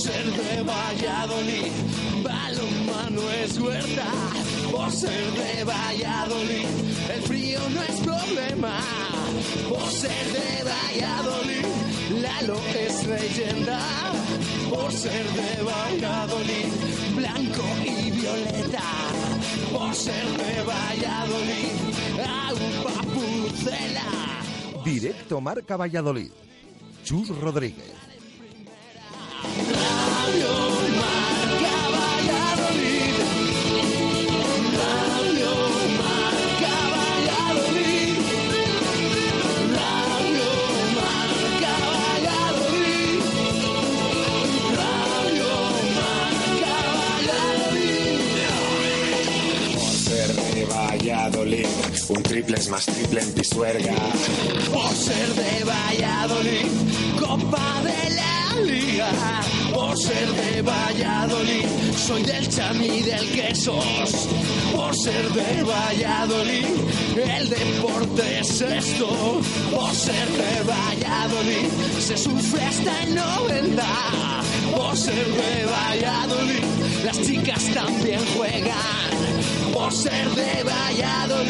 ser de Valladolid, balonmano es huerta, por ser de Valladolid, el frío no es problema, por ser de Valladolid, Lalo es leyenda, por ser de Valladolid, blanco y violeta, por ser de Valladolid, agua pucela. Directo Marca Valladolid. Chus Rodríguez. Un triple es más triple en Pisuerga. Por ser de Valladolid, Copa de la Por ser de Valladolid, soy del Chami y del Quesos. Por ser de Valladolid, el deporte es esto. Por ser de Valladolid, se sufre hasta el 90. Por ser de Valladolid, las chicas también juegan. Por ser de Valladolid,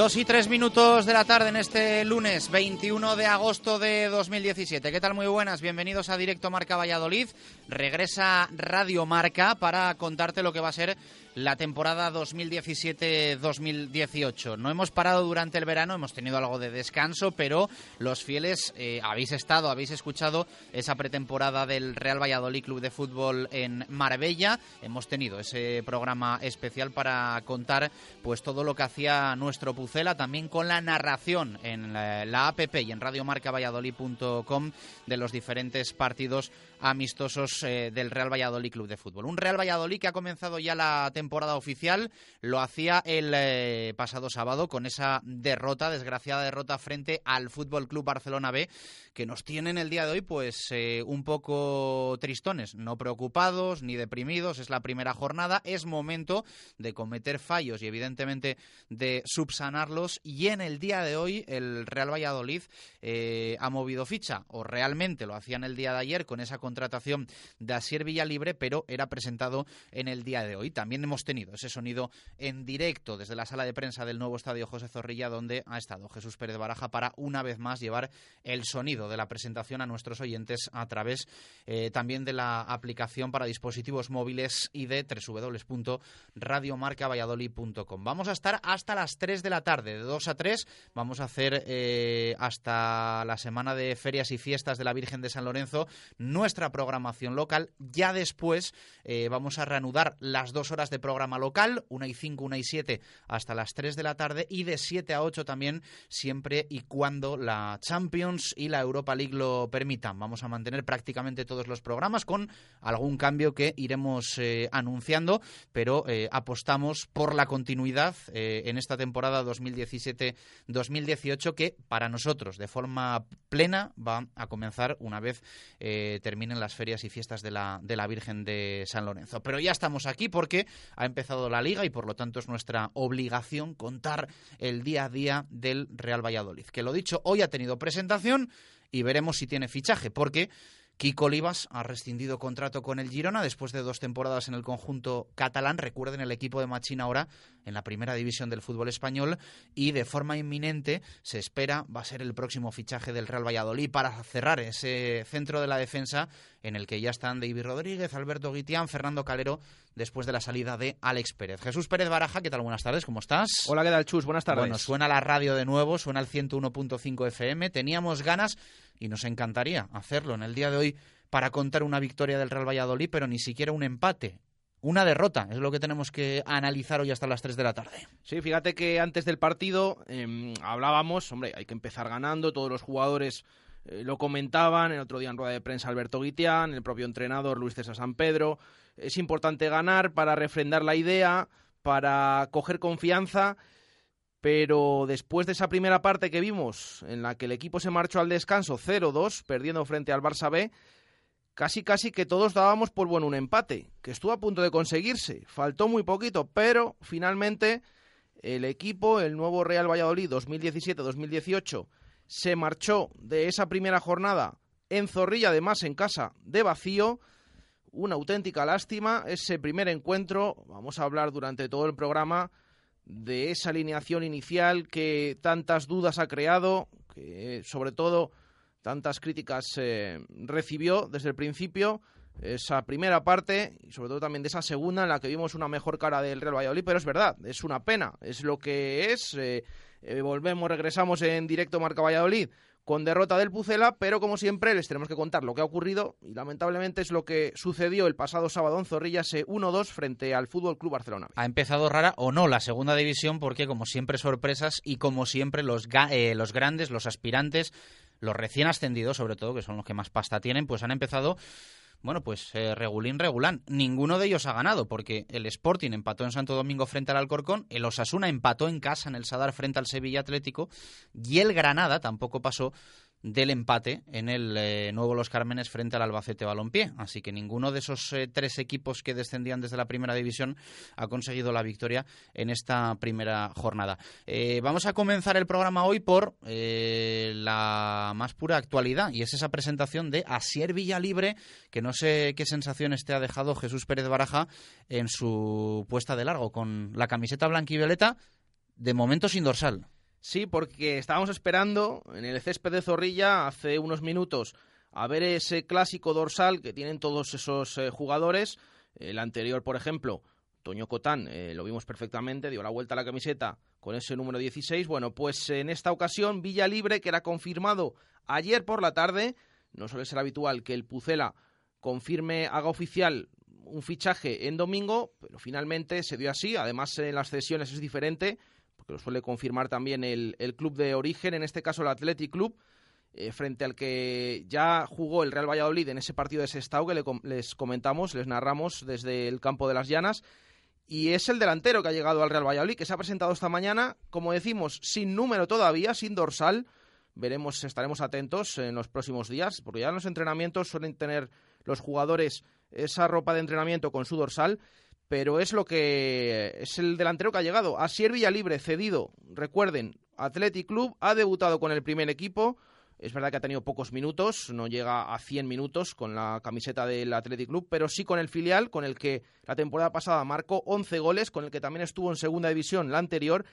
Dos y tres minutos de la tarde en este lunes 21 de agosto de 2017. ¿Qué tal? Muy buenas. Bienvenidos a Directo Marca Valladolid. Regresa Radio Marca para contarte lo que va a ser la temporada 2017-2018. No hemos parado durante el verano, hemos tenido algo de descanso, pero los fieles eh, habéis estado, habéis escuchado esa pretemporada del Real Valladolid Club de Fútbol en Marbella. Hemos tenido ese programa especial para contar pues todo lo que hacía nuestro Pucela, también con la narración en la, la APP y en radiomarcavalladolid.com de los diferentes partidos amistosos eh, del Real Valladolid Club de Fútbol. Un Real Valladolid que ha comenzado ya la temporada oficial, lo hacía el eh, pasado sábado con esa derrota, desgraciada derrota frente al Fútbol Club Barcelona B, que nos tienen el día de hoy pues eh, un poco tristones, no preocupados ni deprimidos, es la primera jornada, es momento de cometer fallos y evidentemente de subsanarlos. Y en el día de hoy el Real Valladolid ha movido ficha o realmente lo hacían el día de ayer con esa contratación de Asier Villalibre, pero era presentado en el día de hoy. También hemos tenido ese sonido en directo desde la sala de prensa del nuevo estadio José Zorrilla, donde ha estado Jesús Pérez Baraja para una vez más llevar el sonido de la presentación a nuestros oyentes a través eh, también de la aplicación para dispositivos móviles y de www.radiomarcavalladolid.com. Vamos a estar hasta las 3 de la tarde, de 2 a 3. Vamos a hacer eh, hasta la semana de ferias y fiestas de la Virgen de San Lorenzo nuestra programación local. Ya después eh, vamos a reanudar las dos horas de programa local, una y 5, una y 7, hasta las 3 de la tarde y de 7 a 8 también, siempre y cuando la Champions y la Europa League lo permitan. Vamos a mantener prácticamente todos los programas con algún cambio que iremos eh, anunciando, pero eh, apostamos por la continuidad en esta temporada 2017-2018 que para nosotros de forma plena va a comenzar una vez eh, terminen las ferias y fiestas de la, de la Virgen de San Lorenzo. Pero ya estamos aquí porque ha empezado la liga y por lo tanto es nuestra obligación contar el día a día del Real Valladolid. Que lo dicho, hoy ha tenido presentación y veremos si tiene fichaje, porque Kiko Olivas ha rescindido contrato con el Girona después de dos temporadas en el conjunto catalán. Recuerden, el equipo de Machín ahora en la primera división del fútbol español y de forma inminente se espera va a ser el próximo fichaje del Real Valladolid para cerrar ese centro de la defensa en el que ya están David Rodríguez, Alberto Guitián, Fernando Calero después de la salida de Alex Pérez. Jesús Pérez Baraja, ¿qué tal? Buenas tardes, ¿cómo estás? Hola, ¿qué tal, Chus? Buenas tardes. Bueno, suena la radio de nuevo, suena el 101.5 FM. Teníamos ganas y nos encantaría hacerlo en el día de hoy para contar una victoria del Real Valladolid, pero ni siquiera un empate. Una derrota es lo que tenemos que analizar hoy hasta las 3 de la tarde. Sí, fíjate que antes del partido em, hablábamos, hombre, hay que empezar ganando, todos los jugadores eh, lo comentaban, el otro día en rueda de prensa Alberto Guitián, el propio entrenador Luis César San Pedro. Es importante ganar para refrendar la idea, para coger confianza, pero después de esa primera parte que vimos, en la que el equipo se marchó al descanso 0-2, perdiendo frente al Barça B, casi casi que todos dábamos por bueno un empate, que estuvo a punto de conseguirse. Faltó muy poquito, pero finalmente el equipo, el nuevo Real Valladolid 2017-2018, se marchó de esa primera jornada en Zorrilla, además en casa de vacío. Una auténtica lástima ese primer encuentro. Vamos a hablar durante todo el programa de esa alineación inicial que tantas dudas ha creado, que sobre todo tantas críticas eh, recibió desde el principio. Esa primera parte y sobre todo también de esa segunda en la que vimos una mejor cara del Real Valladolid, pero es verdad, es una pena, es lo que es. Eh, eh, volvemos, regresamos en directo Marca Valladolid con derrota del Pucela, pero como siempre les tenemos que contar lo que ha ocurrido y lamentablemente es lo que sucedió el pasado sábado en Zorrilla, ese 1-2 frente al Fútbol Club Barcelona. Ha empezado rara o no la segunda división porque como siempre sorpresas y como siempre los, eh, los grandes, los aspirantes, los recién ascendidos sobre todo, que son los que más pasta tienen, pues han empezado bueno, pues eh, regulín, regulán. Ninguno de ellos ha ganado, porque el Sporting empató en Santo Domingo frente al Alcorcón, el Osasuna empató en casa en el Sadar frente al Sevilla Atlético, y el Granada tampoco pasó del empate en el eh, nuevo Los Cármenes frente al Albacete Balompié. Así que ninguno de esos eh, tres equipos que descendían desde la primera división ha conseguido la victoria en esta primera jornada. Eh, vamos a comenzar el programa hoy por la más pura actualidad y es esa presentación de Asier Villalibre, que no sé qué sensaciones te ha dejado Jesús Pérez Baraja en su puesta de largo con la camiseta blanca y violeta, de momento sin dorsal. Sí, porque estábamos esperando en el césped de Zorrilla hace unos minutos a ver ese clásico dorsal que tienen todos esos eh, jugadores. El anterior, por ejemplo, Toño Cotán, eh, lo vimos perfectamente, dio la vuelta a la camiseta con ese número 16. Bueno, pues en esta ocasión Villa Libre, que era confirmado ayer por la tarde, no suele ser habitual que el Pucela confirme, haga oficial un fichaje en domingo, pero finalmente se dio así. Además, en las cesiones es diferente lo suele confirmar también el, club de origen, en este caso el Athletic Club, eh, frente al que ya jugó el Real Valladolid en ese partido de Sestao que les comentamos, les narramos desde el campo de las Llanas. Y es el delantero que ha llegado al Real Valladolid, que se ha presentado esta mañana, como decimos, sin número todavía, sin dorsal. Veremos, estaremos atentos en los próximos días, porque ya en los entrenamientos suelen tener los jugadores esa ropa de entrenamiento con su dorsal pero es lo que es el delantero que ha llegado. Asier Libre cedido. Recuerden, Athletic Club ha debutado con el primer equipo. Es verdad que ha tenido pocos minutos, no llega a 100 minutos con la camiseta del Athletic Club, pero sí con el filial, con el que la temporada pasada marcó 11 goles, con el que también estuvo en segunda división la anterior.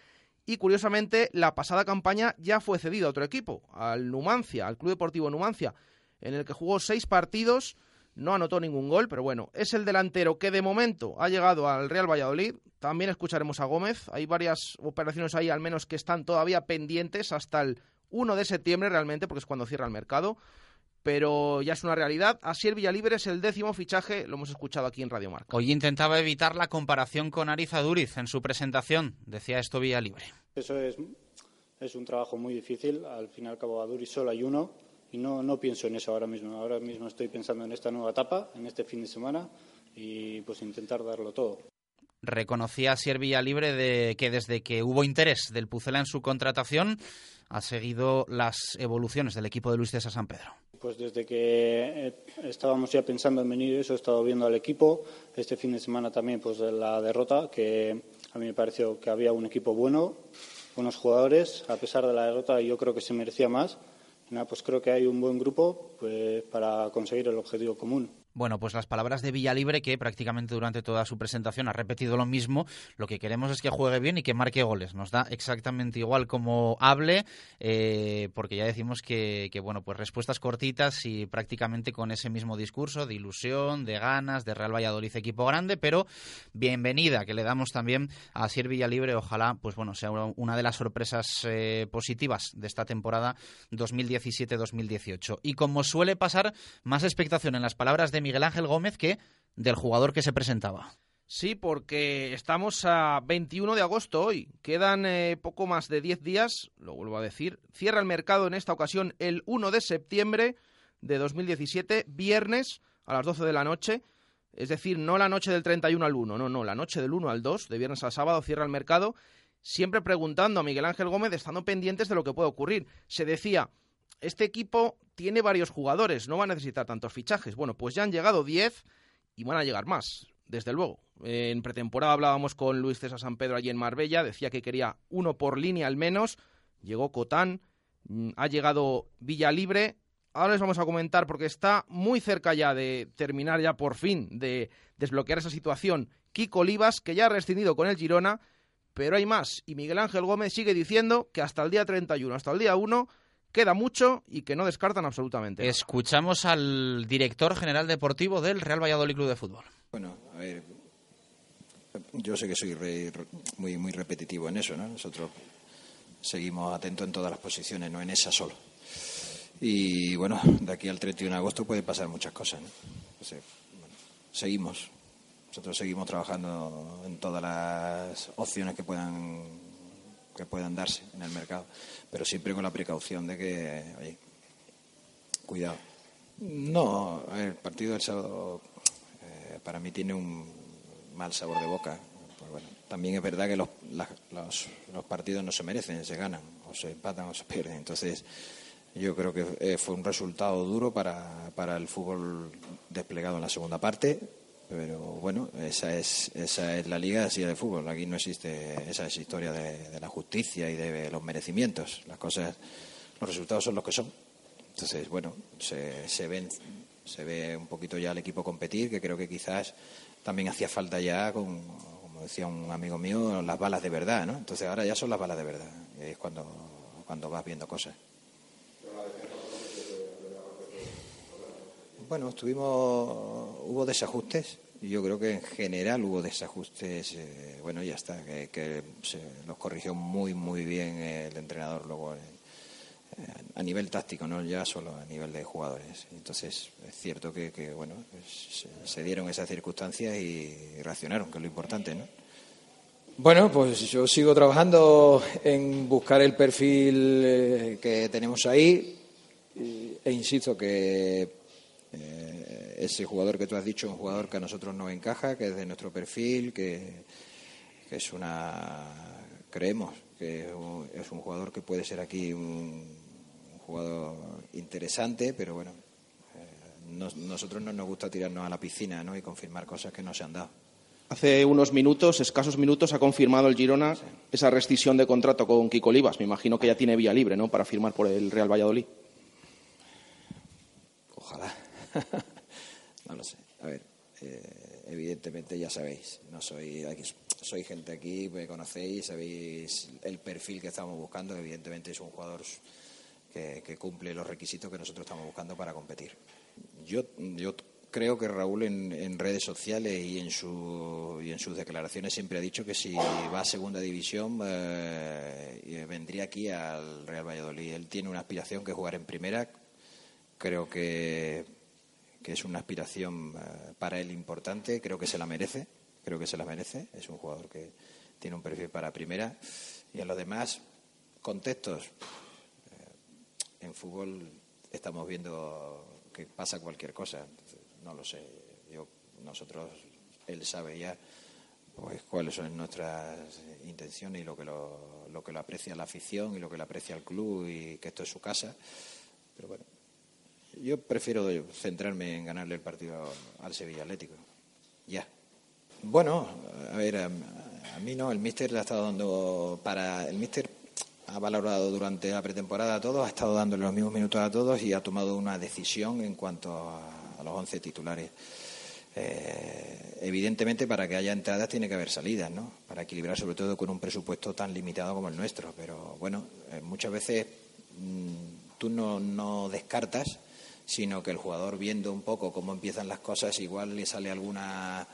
Y curiosamente, la pasada campaña ya fue cedido a otro equipo, al Numancia, al Club Deportivo Numancia, en el que jugó seis partidos no anotó ningún gol, pero bueno, es el delantero que de momento ha llegado al Real Valladolid. También escucharemos a Gómez. Hay varias operaciones ahí, al menos que están todavía pendientes hasta el 1 de septiembre realmente, porque es cuando cierra el mercado. Pero ya es una realidad. Así el Villalibre es el décimo fichaje, lo hemos escuchado aquí en Radio Marca. Hoy intentaba evitar la comparación con Ariza Duriz en su presentación. Decía esto Villalibre. Eso es, es un trabajo muy difícil. Al fin y al cabo, a Duriz solo hay uno y no, no pienso en eso ahora mismo. Ahora mismo estoy pensando en esta nueva etapa, en este fin de semana y pues intentar darlo todo. Reconocía Sier Libre de que desde que hubo interés del Pucela en su contratación ha seguido las evoluciones del equipo de Luis César San Pedro. Pues desde que eh, estábamos ya pensando en venir eso, he estado viendo al equipo. Este fin de semana también pues la derrota, que a mí me pareció que había un equipo bueno, buenos jugadores. A pesar de la derrota yo creo que se merecía más pues creo que hay un buen grupo pues para conseguir el objetivo común. Bueno, pues las palabras de Villalibre, que prácticamente durante toda su presentación ha repetido lo mismo. Lo que queremos es que juegue bien y que marque goles. Nos da exactamente igual como hable, eh, porque ya decimos que, bueno, pues respuestas cortitas y prácticamente con ese mismo discurso de ilusión, de ganas, de Real Valladolid equipo grande, pero bienvenida que le damos también a Sir Villalibre. Ojalá, pues bueno, sea una de las sorpresas eh, positivas de esta temporada 2017-2018. Y como suele pasar, más expectación en las palabras de Miguel Ángel Gómez que del jugador que se presentaba. Sí, porque estamos a 21 de agosto hoy. Quedan eh, poco más de 10 días, lo vuelvo a decir. Cierra el mercado en esta ocasión el 1 de septiembre de 2017, viernes a las 12 de la noche. Es decir, no la noche del 31 al 1, no, no, la noche del 1 al 2, de viernes a sábado, cierra el mercado. Siempre preguntando a Miguel Ángel Gómez, estando pendientes de lo que puede ocurrir. Se decía, este equipo tiene varios jugadores, no va a necesitar tantos fichajes. Bueno, pues ya han llegado 10 y van a llegar más, desde luego. En pretemporada hablábamos con Luis César San Pedro allí en Marbella, decía que quería uno por línea al menos. Llegó Cotán, mm, ha llegado Villa Libre. Ahora les vamos a comentar porque está muy cerca ya de terminar ya por fin de desbloquear esa situación. Kiko Olivas, que ya ha rescindido con el Girona, pero hay más. Y Miguel Ángel Gómez sigue diciendo que hasta el día 31, hasta el día 1, queda mucho y que no descartan absolutamente. Escuchamos al director general deportivo del Real Valladolid Club de Fútbol. Bueno, a ver, yo sé que soy muy, muy repetitivo en eso, ¿no? Nosotros seguimos atentos en todas las posiciones, no en esa solo. Y bueno, de aquí al 31 de agosto puede pasar muchas cosas. ¿no? seguimos. Nosotros seguimos trabajando en todas las opciones que puedan que puedan darse en el mercado, pero siempre con la precaución de que, oye, cuidado. No, el partido del sábado eh, para mí tiene un mal sabor de boca. Pues bueno, también es verdad que los, los, partidos no se merecen, se ganan, o se empatan o se pierden. Entonces, yo creo que eh, fue un resultado duro para, para el fútbol desplegado en la segunda parte pero bueno, esa es, esa es la liga así de fútbol. Aquí no existe esa historia de, la justicia y de los merecimientos. Las cosas, los resultados son los que son. Entonces, bueno, se, se, ven, se ve un poquito ya el equipo competir, que creo que quizás también hacía falta ya, con, como decía un amigo mío, las balas de verdad, ¿no? Entonces ahora ya son las balas de verdad. es cuando, cuando vas viendo cosas. Bueno, estuvimos, hubo desajustes. Yo creo que en general hubo desajustes. Eh, bueno, ya está, que, se los corrigió muy, muy bien el entrenador luego eh, a nivel táctico, no ya solo a nivel de jugadores. Entonces, es cierto que, bueno, pues, se, dieron esas circunstancias y reaccionaron, que es lo importante, ¿no? Bueno, pues yo sigo trabajando en buscar el perfil eh, que tenemos ahí e insisto que eh, ese jugador que tú has dicho es un jugador que a nosotros nos encaja, que es de nuestro perfil, que, es una. Creemos que es un, jugador que puede ser aquí un, jugador interesante, pero bueno, eh, nosotros no nos gusta tirarnos a la piscina ¿no? y confirmar cosas que no se han dado. Hace unos minutos, escasos minutos, ha confirmado el Girona esa rescisión de contrato con Kiko Olivas. Me imagino que ya tiene vía libre ¿no? para firmar por el Real Valladolid. No lo sé. A ver, eh, evidentemente ya sabéis, no soy soy gente aquí, me conocéis, sabéis el perfil que estamos buscando. Evidentemente es un jugador que, cumple los requisitos que nosotros estamos buscando para competir. Yo, yo creo que Raúl en, redes sociales y en, su, y en sus declaraciones siempre ha dicho que si va a segunda división eh, vendría aquí al Real Valladolid. Él tiene una aspiración que jugar en primera. Creo que que es una aspiración eh, para él importante, creo que se la merece, creo que se la merece, es un jugador que tiene un perfil para primera. Y en los demás contextos eh, en fútbol estamos viendo que pasa cualquier cosa, no lo sé, yo nosotros él sabe ya pues cuáles son nuestras intenciones y lo que lo, lo que lo aprecia la afición y lo que lo aprecia el club y que esto es su casa, pero bueno yo prefiero centrarme en ganarle el partido al Sevilla Atlético. Ya. Bueno, a ver, a, mí no, el míster le ha estado dando para el míster ha valorado durante la pretemporada a todos, ha estado dándole los mismos minutos a todos y ha tomado una decisión en cuanto a, los 11 titulares. Eh, evidentemente, para que haya entradas tiene que haber salidas, ¿no? Para equilibrar, sobre todo con un presupuesto tan limitado como el nuestro. Pero bueno, eh, muchas veces mm, tú no descartas, sino que el jugador viendo un poco cómo empiezan las cosas, igual le sale alguna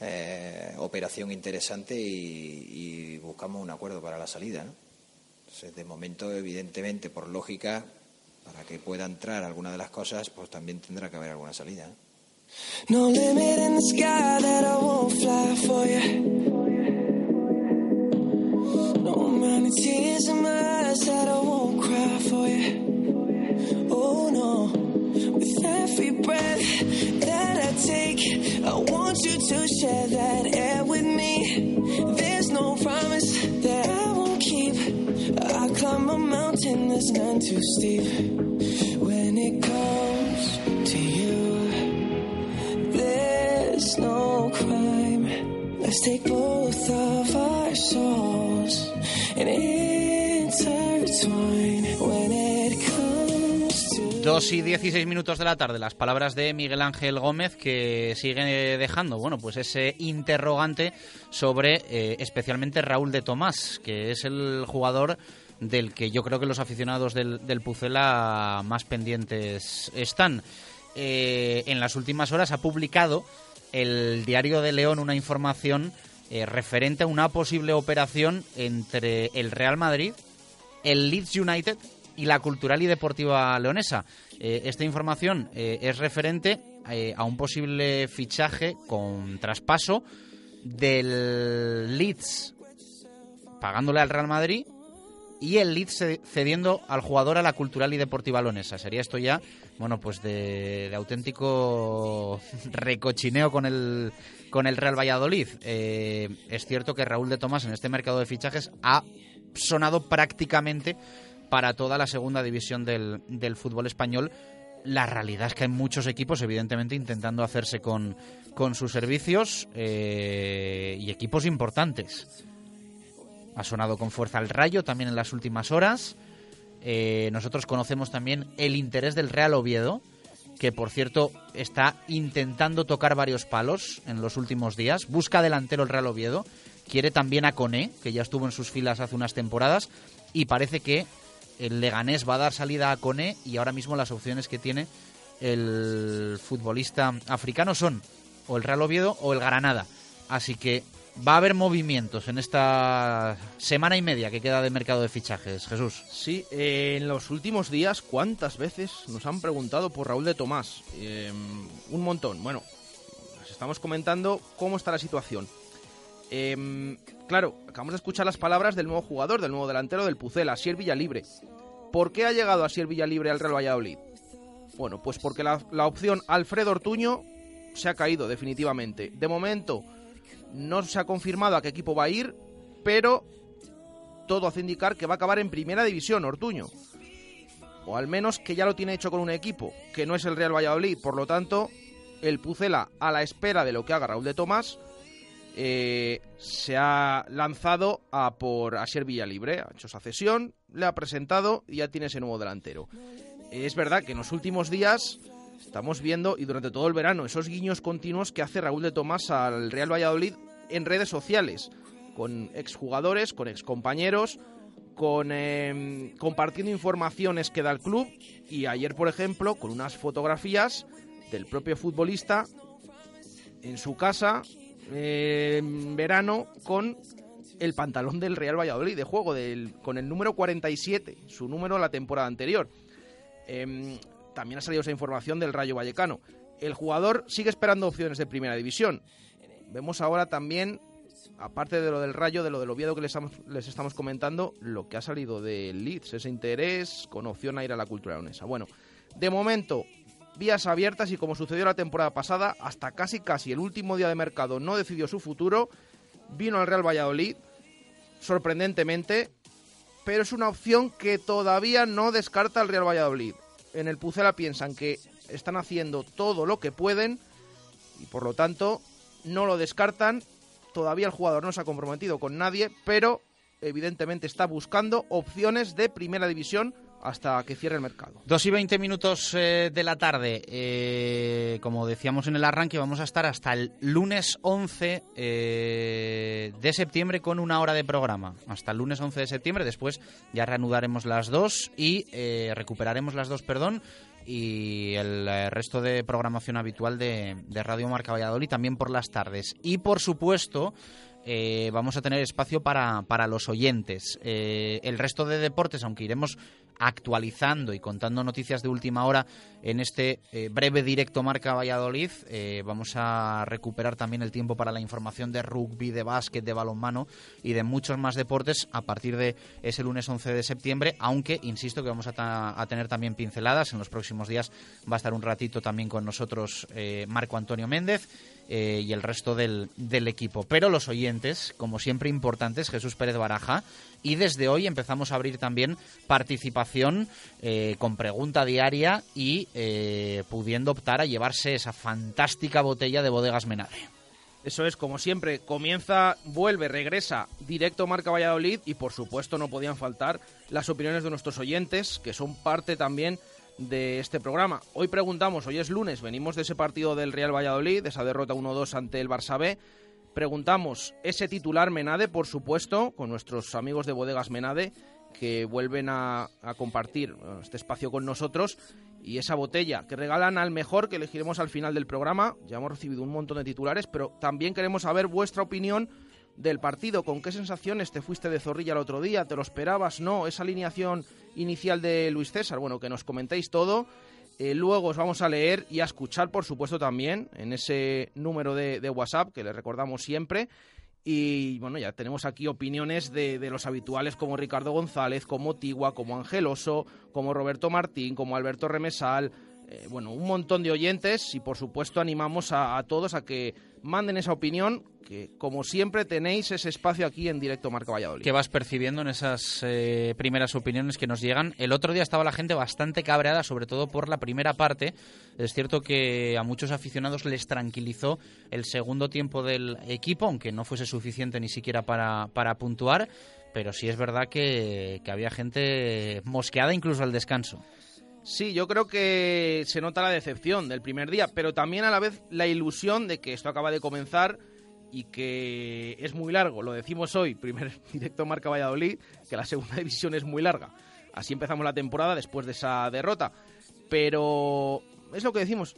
eh, operación interesante y, buscamos un acuerdo para la salida. de momento, evidentemente, por lógica, para que pueda entrar alguna de las cosas, pues también tendrá que haber alguna salida. ¿no? No limit in the sky that I won't fly. No tears in. Every breath that I take, I want you to share that air with me. There's no promise that I won't keep. I climb a mountain that's none too steep. When it comes to you. There's no crime. Let's take both of our souls and intertwine 2 y 16 minutos de la tarde, las palabras de Miguel Ángel Gómez que sigue dejando, bueno, pues ese interrogante sobre eh, especialmente Raúl de Tomás, que es el jugador del que yo creo que los aficionados del, Pucela más pendientes están. Eh, en las últimas horas ha publicado el diario de León una información eh, referente a una posible operación entre el Real Madrid, el Leeds United y la Cultural y Deportiva Leonesa. Eh, esta información eh, es referente a un posible fichaje con traspaso del Leeds pagándole al Real Madrid y el Leeds cediendo al jugador a la Cultural y Deportiva Leonesa. Sería esto ya bueno, pues de, auténtico recochineo con el, con el Real Valladolid. Eh, es cierto que Raúl de Tomás en este mercado de fichajes ha sonado prácticamente para toda la segunda división del, del fútbol español. La realidad es que hay muchos equipos, evidentemente, intentando hacerse con, con sus servicios eh, y equipos importantes. Ha sonado con fuerza el Rayo también en las últimas horas. Eh, nosotros conocemos también el interés del Real Oviedo, que por cierto está intentando tocar varios palos en los últimos días. Busca delantero el Real Oviedo, quiere también a Coné, que ya estuvo en sus filas hace unas temporadas, y parece que el Leganés va a dar salida a Coné y ahora mismo las opciones que tiene el futbolista africano son o el Real Oviedo o el Granada. Así que va a haber movimientos en esta semana y media que queda de mercado de fichajes, Jesús. Sí, en los últimos días, ¿cuántas veces nos han preguntado por Raúl de Tomás? Eh, un montón. Bueno, estamos comentando cómo está la situación. Eh, claro, acabamos de escuchar las palabras del nuevo jugador, del nuevo delantero del Pucela, Asier Villalibre. ¿Por qué ha llegado Asier Villalibre al Real Valladolid? Bueno, pues porque la, la opción Alfredo Ortuño se ha caído definitivamente. De momento no se ha confirmado a qué equipo va a ir, pero todo hace indicar que va a acabar en primera división, Ortuño. O al menos que ya lo tiene hecho con un equipo, que no es el Real Valladolid. Por lo tanto, el Pucela, a la espera de lo que haga Raúl de Tomás, eh, se ha lanzado a por Asier Villalibre. Ha hecho esa cesión, le ha presentado y ya tiene ese nuevo delantero. Es verdad que en los últimos días Estamos viendo, y durante todo el verano, esos guiños continuos que hace Raúl de Tomás al Real Valladolid en redes sociales, con exjugadores, con excompañeros, con em, compartiendo informaciones que da el club y ayer, por ejemplo, con unas fotografías del propio futbolista en su casa en verano con el pantalón del Real Valladolid de juego, del, con el número 47, su número la temporada anterior. Em, también ha salido esa información del Rayo Vallecano. El jugador sigue esperando opciones de primera división. Vemos ahora también, aparte de lo del Rayo, de lo del Oviedo que les estamos, comentando, lo que ha salido del Leeds, ese interés con opción a ir a la cultura leonesa. Bueno, de momento, vías abiertas y como sucedió la temporada pasada, hasta casi casi el último día de mercado no decidió su futuro, vino al Real Valladolid, sorprendentemente, pero es una opción que todavía no descarta el Real Valladolid en el Pucela piensan que están haciendo todo lo que pueden y por lo tanto no lo descartan. Todavía el jugador no se ha comprometido con nadie, pero evidentemente está buscando opciones de primera división hasta que cierre el mercado. Dos y veinte minutos eh, de la tarde. Eh, como decíamos en el arranque, vamos a estar hasta el lunes 11 eh, de septiembre con una hora de programa. Hasta el lunes 11 de septiembre. Después ya reanudaremos las dos y recuperaremos las dos, perdón. Y el resto de programación habitual de, Radio Marca Valladolid también por las tardes. Y por supuesto, eh, vamos a tener espacio para, para los oyentes. Eh, el resto de deportes, aunque iremos actualizando y contando noticias de última hora en este eh, breve directo Marca Valladolid, vamos a recuperar también el tiempo para la información de rugby, de básquet, de balonmano y de muchos más deportes a partir de ese lunes 11 de septiembre, aunque insisto que vamos a, a tener también pinceladas. En los próximos días va a estar un ratito también con nosotros Marco Antonio Méndez eh, y el resto del, del, equipo. Pero los oyentes, como siempre importantes, Jesús Pérez Baraja. Y desde hoy empezamos a abrir también participación eh, con pregunta diaria y eh, pudiendo optar a llevarse esa fantástica botella de bodegas Menade. Eso es, como siempre, comienza, vuelve, regresa directo Marca Valladolid y por supuesto no podían faltar las opiniones de nuestros oyentes, que son parte también de este programa. Hoy preguntamos, hoy es lunes, venimos de ese partido del Real Valladolid, de esa derrota 1-2 ante el Barça B. Preguntamos ese titular Menade, por supuesto, con nuestros amigos de Bodegas Menade, que vuelven a, compartir este espacio con nosotros y esa botella que regalan al mejor que elegiremos al final del programa. Ya hemos recibido un montón de titulares, pero también queremos saber vuestra opinión del partido. ¿Con qué sensaciones te fuiste de Zorrilla el otro día? ¿Te lo esperabas? ¿No? Esa alineación inicial de Luis César. Bueno, que nos comentéis todo. Eh, luego os vamos a leer y a escuchar, por supuesto, también en ese número de, WhatsApp que le recordamos siempre. Y bueno, ya tenemos aquí opiniones de, de, los habituales como Ricardo González, como Tigua, como Angeloso, como Roberto Martín, como Alberto Remesal, eh, bueno, un montón de oyentes y por supuesto animamos a, todos a que manden esa opinión, que como siempre tenéis ese espacio aquí en directo Marca Valladolid. ¿Qué vas percibiendo en esas eh, primeras opiniones que nos llegan? El otro día estaba la gente bastante cabreada, sobre todo por la primera parte. Es cierto que a muchos aficionados les tranquilizó el segundo tiempo del equipo, aunque no fuese suficiente ni siquiera para, para puntuar. Pero sí es verdad que había gente mosqueada incluso al descanso. Sí, yo creo que se nota la decepción del primer día, pero también a la vez la ilusión de que esto acaba de comenzar y que es muy largo. Lo decimos hoy, primer directo Marca Valladolid, que la segunda división es muy larga. Así empezamos la temporada después de esa derrota. Pero es lo que decimos.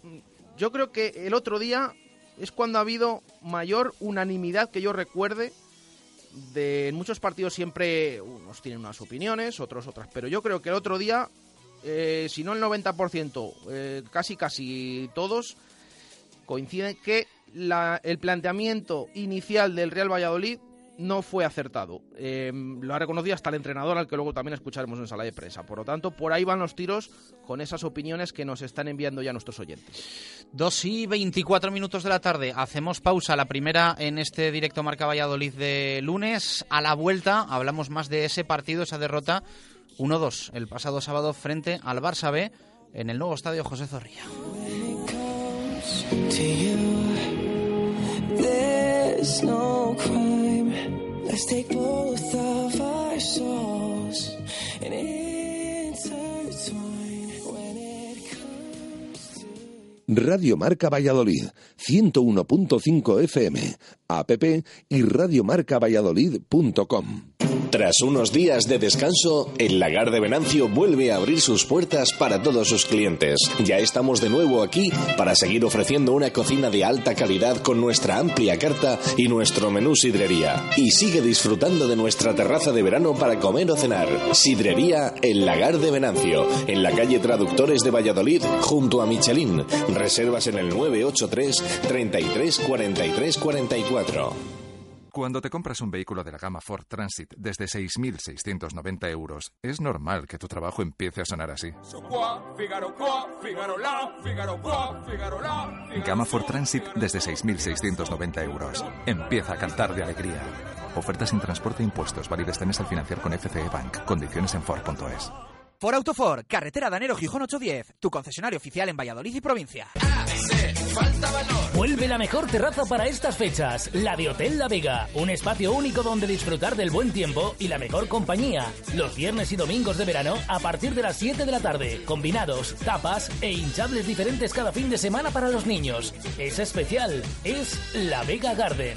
Yo creo que el otro día es cuando ha habido mayor unanimidad que yo recuerde. De, en muchos partidos siempre unos tienen unas opiniones, otros otras. Pero yo creo que el otro día eh, si no el 90%, eh, casi casi todos, coinciden que el planteamiento inicial del Real Valladolid no fue acertado. Eh, lo ha reconocido hasta el entrenador, al que luego también escucharemos en sala de prensa. Por lo tanto, por ahí van los tiros con esas opiniones que nos están enviando ya nuestros oyentes. Dos y 24 minutos de la tarde. Hacemos pausa, la primera en este directo Marca Valladolid de lunes. A la vuelta hablamos más de ese partido, esa derrota 1-2 el pasado sábado frente al Barça B en el nuevo estadio José Zorrilla. Radio Marca Valladolid, 101.5 FM, app y radiomarcavalladolid.com. Tras unos días de descanso, el lagar de Venancio vuelve a abrir sus puertas para todos sus clientes. Ya estamos de nuevo aquí para seguir ofreciendo una cocina de alta calidad con nuestra amplia carta y nuestro menú sidrería. Y sigue disfrutando de nuestra terraza de verano para comer o cenar. Sidrería El Lagar de Venancio, en la calle Traductores de Valladolid, junto a Michelin. Reservas en el 983 33 43 44. Cuando te compras un vehículo de la gama Ford Transit desde 6.690 euros, es normal que tu trabajo empiece a sonar así. Gama Ford Transit desde 6.690 euros. Empieza a cantar de alegría. Ofertas sin transporte e impuestos válidas este mes al financiar con FCE Bank. Condiciones en Ford.es. For Autofor, carretera Danero Gijón 810, tu concesionario oficial en Valladolid y provincia. Vuelve la mejor terraza para estas fechas, la de Hotel La Vega, un espacio único donde disfrutar del buen tiempo y la mejor compañía. Los viernes y domingos de verano a partir de las 7 de la tarde, combinados, tapas e hinchables diferentes cada fin de semana para los niños. Es especial, es La Vega Garden.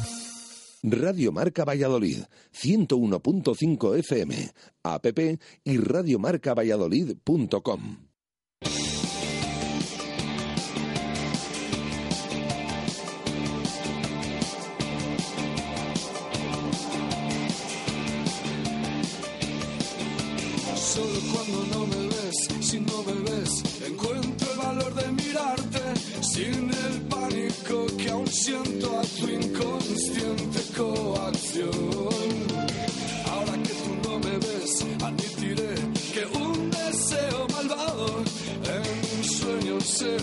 Radio Marca Valladolid, 101.5 FM, app y radiomarcavalladolid.com. Solo cuando no me ves, si no me ves, encuentro el valor de mirarte sin el pánico que aún siento a tu inconsciente Ahora que tú no me ves, admitiré que un deseo malvado en un sueño se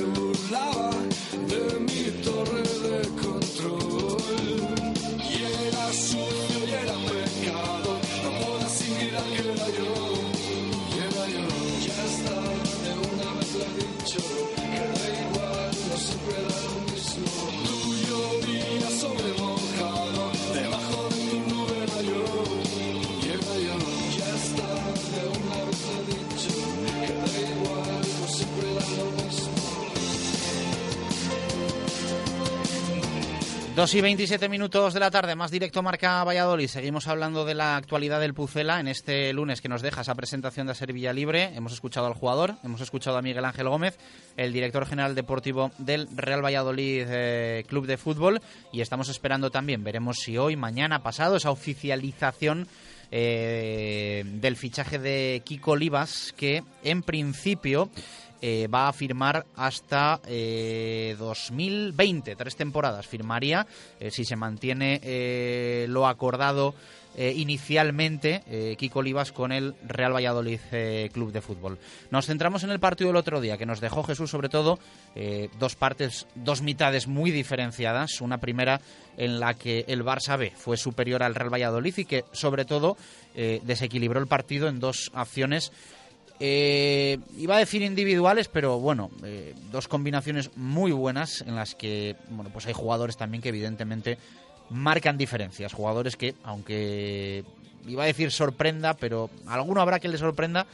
2 y 27 minutos de la tarde, más directo Marca Valladolid. Seguimos hablando de la actualidad del Pucela en este lunes que nos deja esa presentación de Servilla Libre. Hemos escuchado al jugador, hemos escuchado a Miguel Ángel Gómez, el director general deportivo del Real Valladolid eh, Club de Fútbol. Y estamos esperando también, veremos si hoy, mañana, pasado, esa oficialización eh, del fichaje de Kiko Olivas, que en principio eh, va a firmar hasta eh, 2020, tres temporadas firmaría, eh, si se mantiene eh, lo acordado inicialmente Kiko Olivas con el Real Valladolid Club de Fútbol. Nos centramos en el partido del otro día, que nos dejó Jesús sobre todo dos partes, dos mitades muy diferenciadas. Una primera en la que el Barça B fue superior al Real Valladolid y que sobre todo desequilibró el partido en dos acciones eh, iba a decir individuales, pero bueno, eh, dos combinaciones muy buenas en las que, bueno, pues hay jugadores también que evidentemente marcan diferencias. Jugadores que, aunque iba a decir sorprenda, pero alguno habrá que le sorprenda.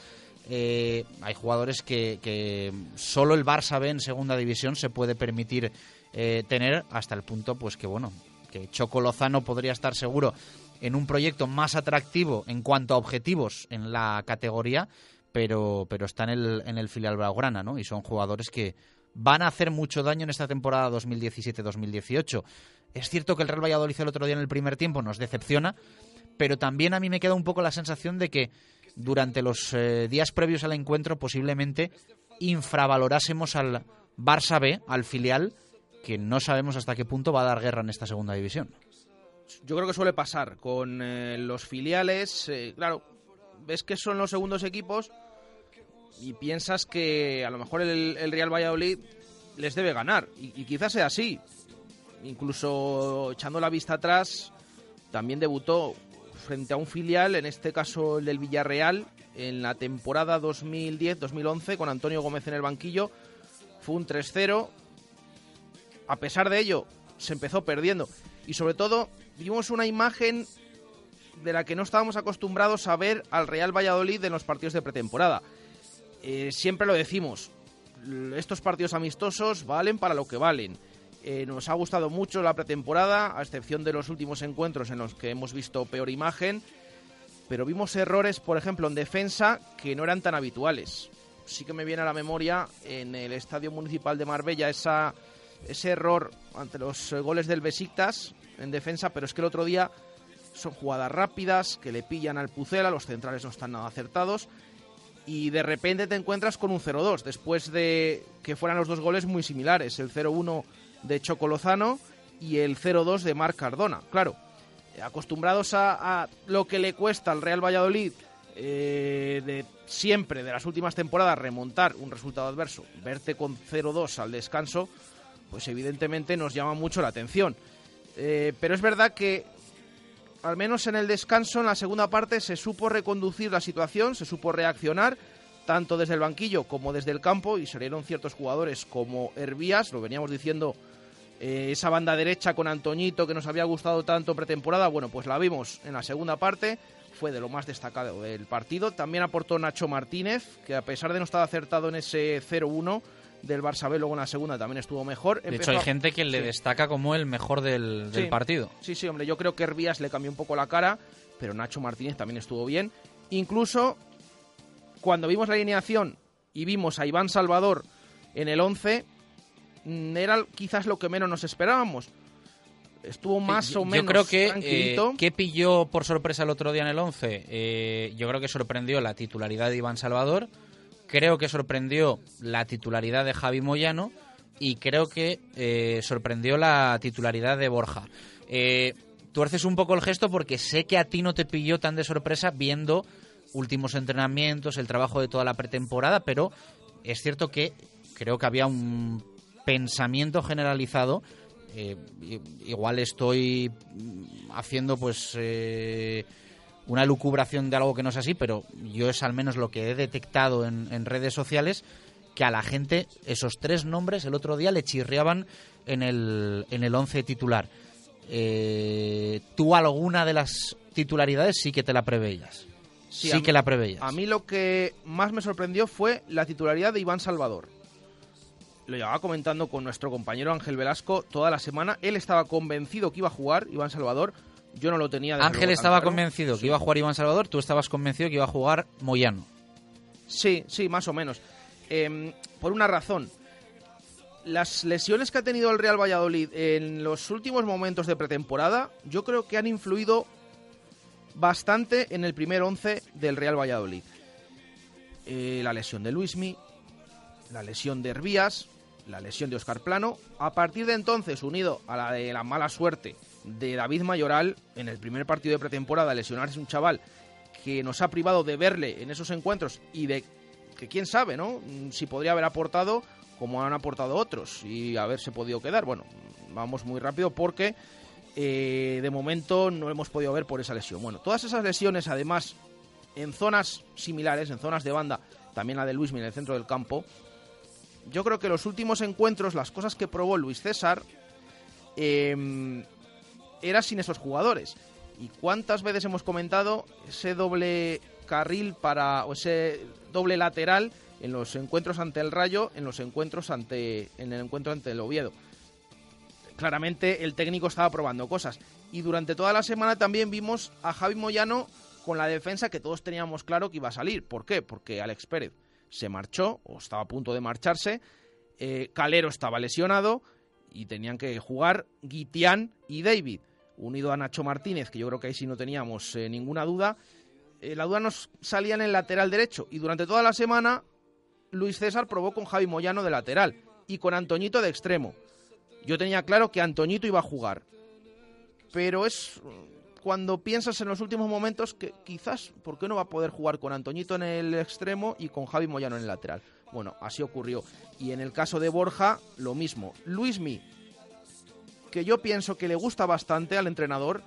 eh, hay jugadores que, que solo el Barça B en segunda división se puede permitir eh, tener hasta el punto, pues que bueno, que Choco Lozano podría estar seguro en un proyecto más atractivo en cuanto a objetivos en la categoría pero, pero está en el, en el filial Blaugrana, ¿no? Y son jugadores que van a hacer mucho daño en esta temporada 2017-2018. Es cierto que el Real Valladolid el otro día en el primer tiempo nos decepciona, pero también a mí me queda un poco la sensación de que durante los eh, días previos al encuentro posiblemente infravalorásemos al Barça B, al filial, que no sabemos hasta qué punto va a dar guerra en esta segunda división. Yo creo que suele pasar con eh, los filiales. eh, claro, ves que son los segundos equipos y piensas que a lo mejor el, el Real Valladolid les debe ganar. Y, y quizás sea así. Incluso echando la vista atrás, también debutó frente a un filial, en este caso el del Villarreal, en la temporada 2010-2011 con Antonio Gómez en el banquillo. Fue un 3-0. A pesar de ello, se empezó perdiendo. Y sobre todo, vimos una imagen de la que no estábamos acostumbrados a ver al Real Valladolid en los partidos de pretemporada. Eh, siempre lo decimos, estos partidos amistosos valen para lo que valen. Eh, nos ha gustado mucho la pretemporada, a excepción de los últimos encuentros en los que hemos visto peor imagen, pero vimos errores, por ejemplo, en defensa que no eran tan habituales. Sí que me viene a la memoria en el Estadio Municipal de Marbella esa, ese error ante los eh, goles del Besiktas en defensa, pero es que el otro día son jugadas rápidas que le pillan al Pucela, los centrales no están nada acertados y de repente te encuentras con un 0-2, después de que fueran los dos goles muy similares, el 0-1 de Chocolozano y el 0-2 de Marc Cardona. Claro, acostumbrados a, lo que le cuesta al Real Valladolid eh, de siempre, de las últimas temporadas, remontar un resultado adverso, verte con 0-2 al descanso, pues evidentemente nos llama mucho la atención. Eh, pero es verdad que al menos en el descanso, en la segunda parte, se supo reconducir la situación, se supo reaccionar, tanto desde el banquillo como desde el campo, y salieron ciertos jugadores como Hervías, lo veníamos diciendo, eh, esa banda derecha con Antoñito que nos había gustado tanto pretemporada, bueno, pues la vimos en la segunda parte, fue de lo más destacado del partido. También aportó Nacho Martínez, que a pesar de no estar acertado en ese 0-1, del Barça B, luego en la segunda también estuvo mejor. De hecho, hay gente que le destaca como el mejor del, partido. Sí, sí, hombre, yo creo que Hervías le cambió un poco la cara, pero Nacho Martínez también estuvo bien. Incluso cuando vimos la alineación y vimos a Iván Salvador en el 11, mm, era quizás lo que menos nos esperábamos. Estuvo más o menos yo creo que, tranquilito. Eh, ¿Qué pilló por sorpresa el otro día en el 11? Eh, yo creo que sorprendió la titularidad de Iván Salvador Creo que sorprendió la titularidad de Javi Moyano y creo que eh, sorprendió la titularidad de Borja. Eh, tuerces un poco el gesto porque sé que a ti no te pilló tan de sorpresa viendo últimos entrenamientos, el trabajo de toda la pretemporada, pero es cierto que creo que había un pensamiento generalizado. Eh, igual estoy haciendo pues eh, una lucubración de algo que no es así, pero yo es al menos lo que he detectado en, redes sociales, que a la gente esos tres nombres el otro día le chirriaban en el, en el once titular. Eh, ¿Tú alguna de las titularidades sí que te la preveías? Sí, que la preveías. A mí lo que más me sorprendió fue la titularidad de Iván Salvador. Lo llevaba comentando con nuestro compañero Ángel Velasco toda la semana. Él estaba convencido que iba a jugar Iván Salvador yo no lo tenía. Ángel estaba convencido que iba a jugar Iván Salvador, tú estabas convencido que iba a jugar Moyano. Sí, sí, más o menos. Em, por una razón. Las lesiones que ha tenido el Real Valladolid en los últimos momentos de pretemporada, yo creo que han influido bastante en el primer once del Real Valladolid. Eh, la lesión de Luismi, la lesión de Hervías, la lesión de Oscar Plano. A partir de entonces, unido a la de la mala suerte de David Mayoral en el primer partido de pretemporada lesionarse un chaval que nos ha privado de verle en esos encuentros y de que quién sabe, ¿no? Si podría haber aportado como han aportado otros y haberse podido quedar. Bueno, vamos muy rápido porque eh, de momento no hemos podido ver por esa lesión. Bueno, todas esas lesiones, además, en zonas similares, en zonas de banda, también la de Luismi en el centro del campo, yo creo que los últimos encuentros, las cosas que probó Luis César, eh, era sin esos jugadores. ¿Y cuántas veces hemos comentado ese doble carril para o ese doble lateral en los encuentros ante el Rayo, en los encuentros ante en el encuentro ante el Oviedo? Claramente el técnico estaba probando cosas y durante toda la semana también vimos a Javi Moyano con la defensa que todos teníamos claro que iba a salir. ¿Por qué? Porque Alex Pérez se marchó o estaba a punto de marcharse, eh, Calero estaba lesionado y tenían que jugar Guitián y David unido a Nacho Martínez, que yo creo que ahí sí no teníamos eh, ninguna duda. Eh, la duda nos salía en el lateral derecho y durante toda la semana Luis César probó con Javi Moyano de lateral y con Antoñito de extremo. Yo tenía claro que Antoñito iba a jugar, pero es cuando piensas en los últimos momentos que quizás, ¿por qué no va a poder jugar con Antoñito en el extremo y con Javi Moyano en el lateral? Bueno, así ocurrió. Y en el caso de Borja, lo mismo. Luismi que yo pienso que le gusta bastante al entrenador.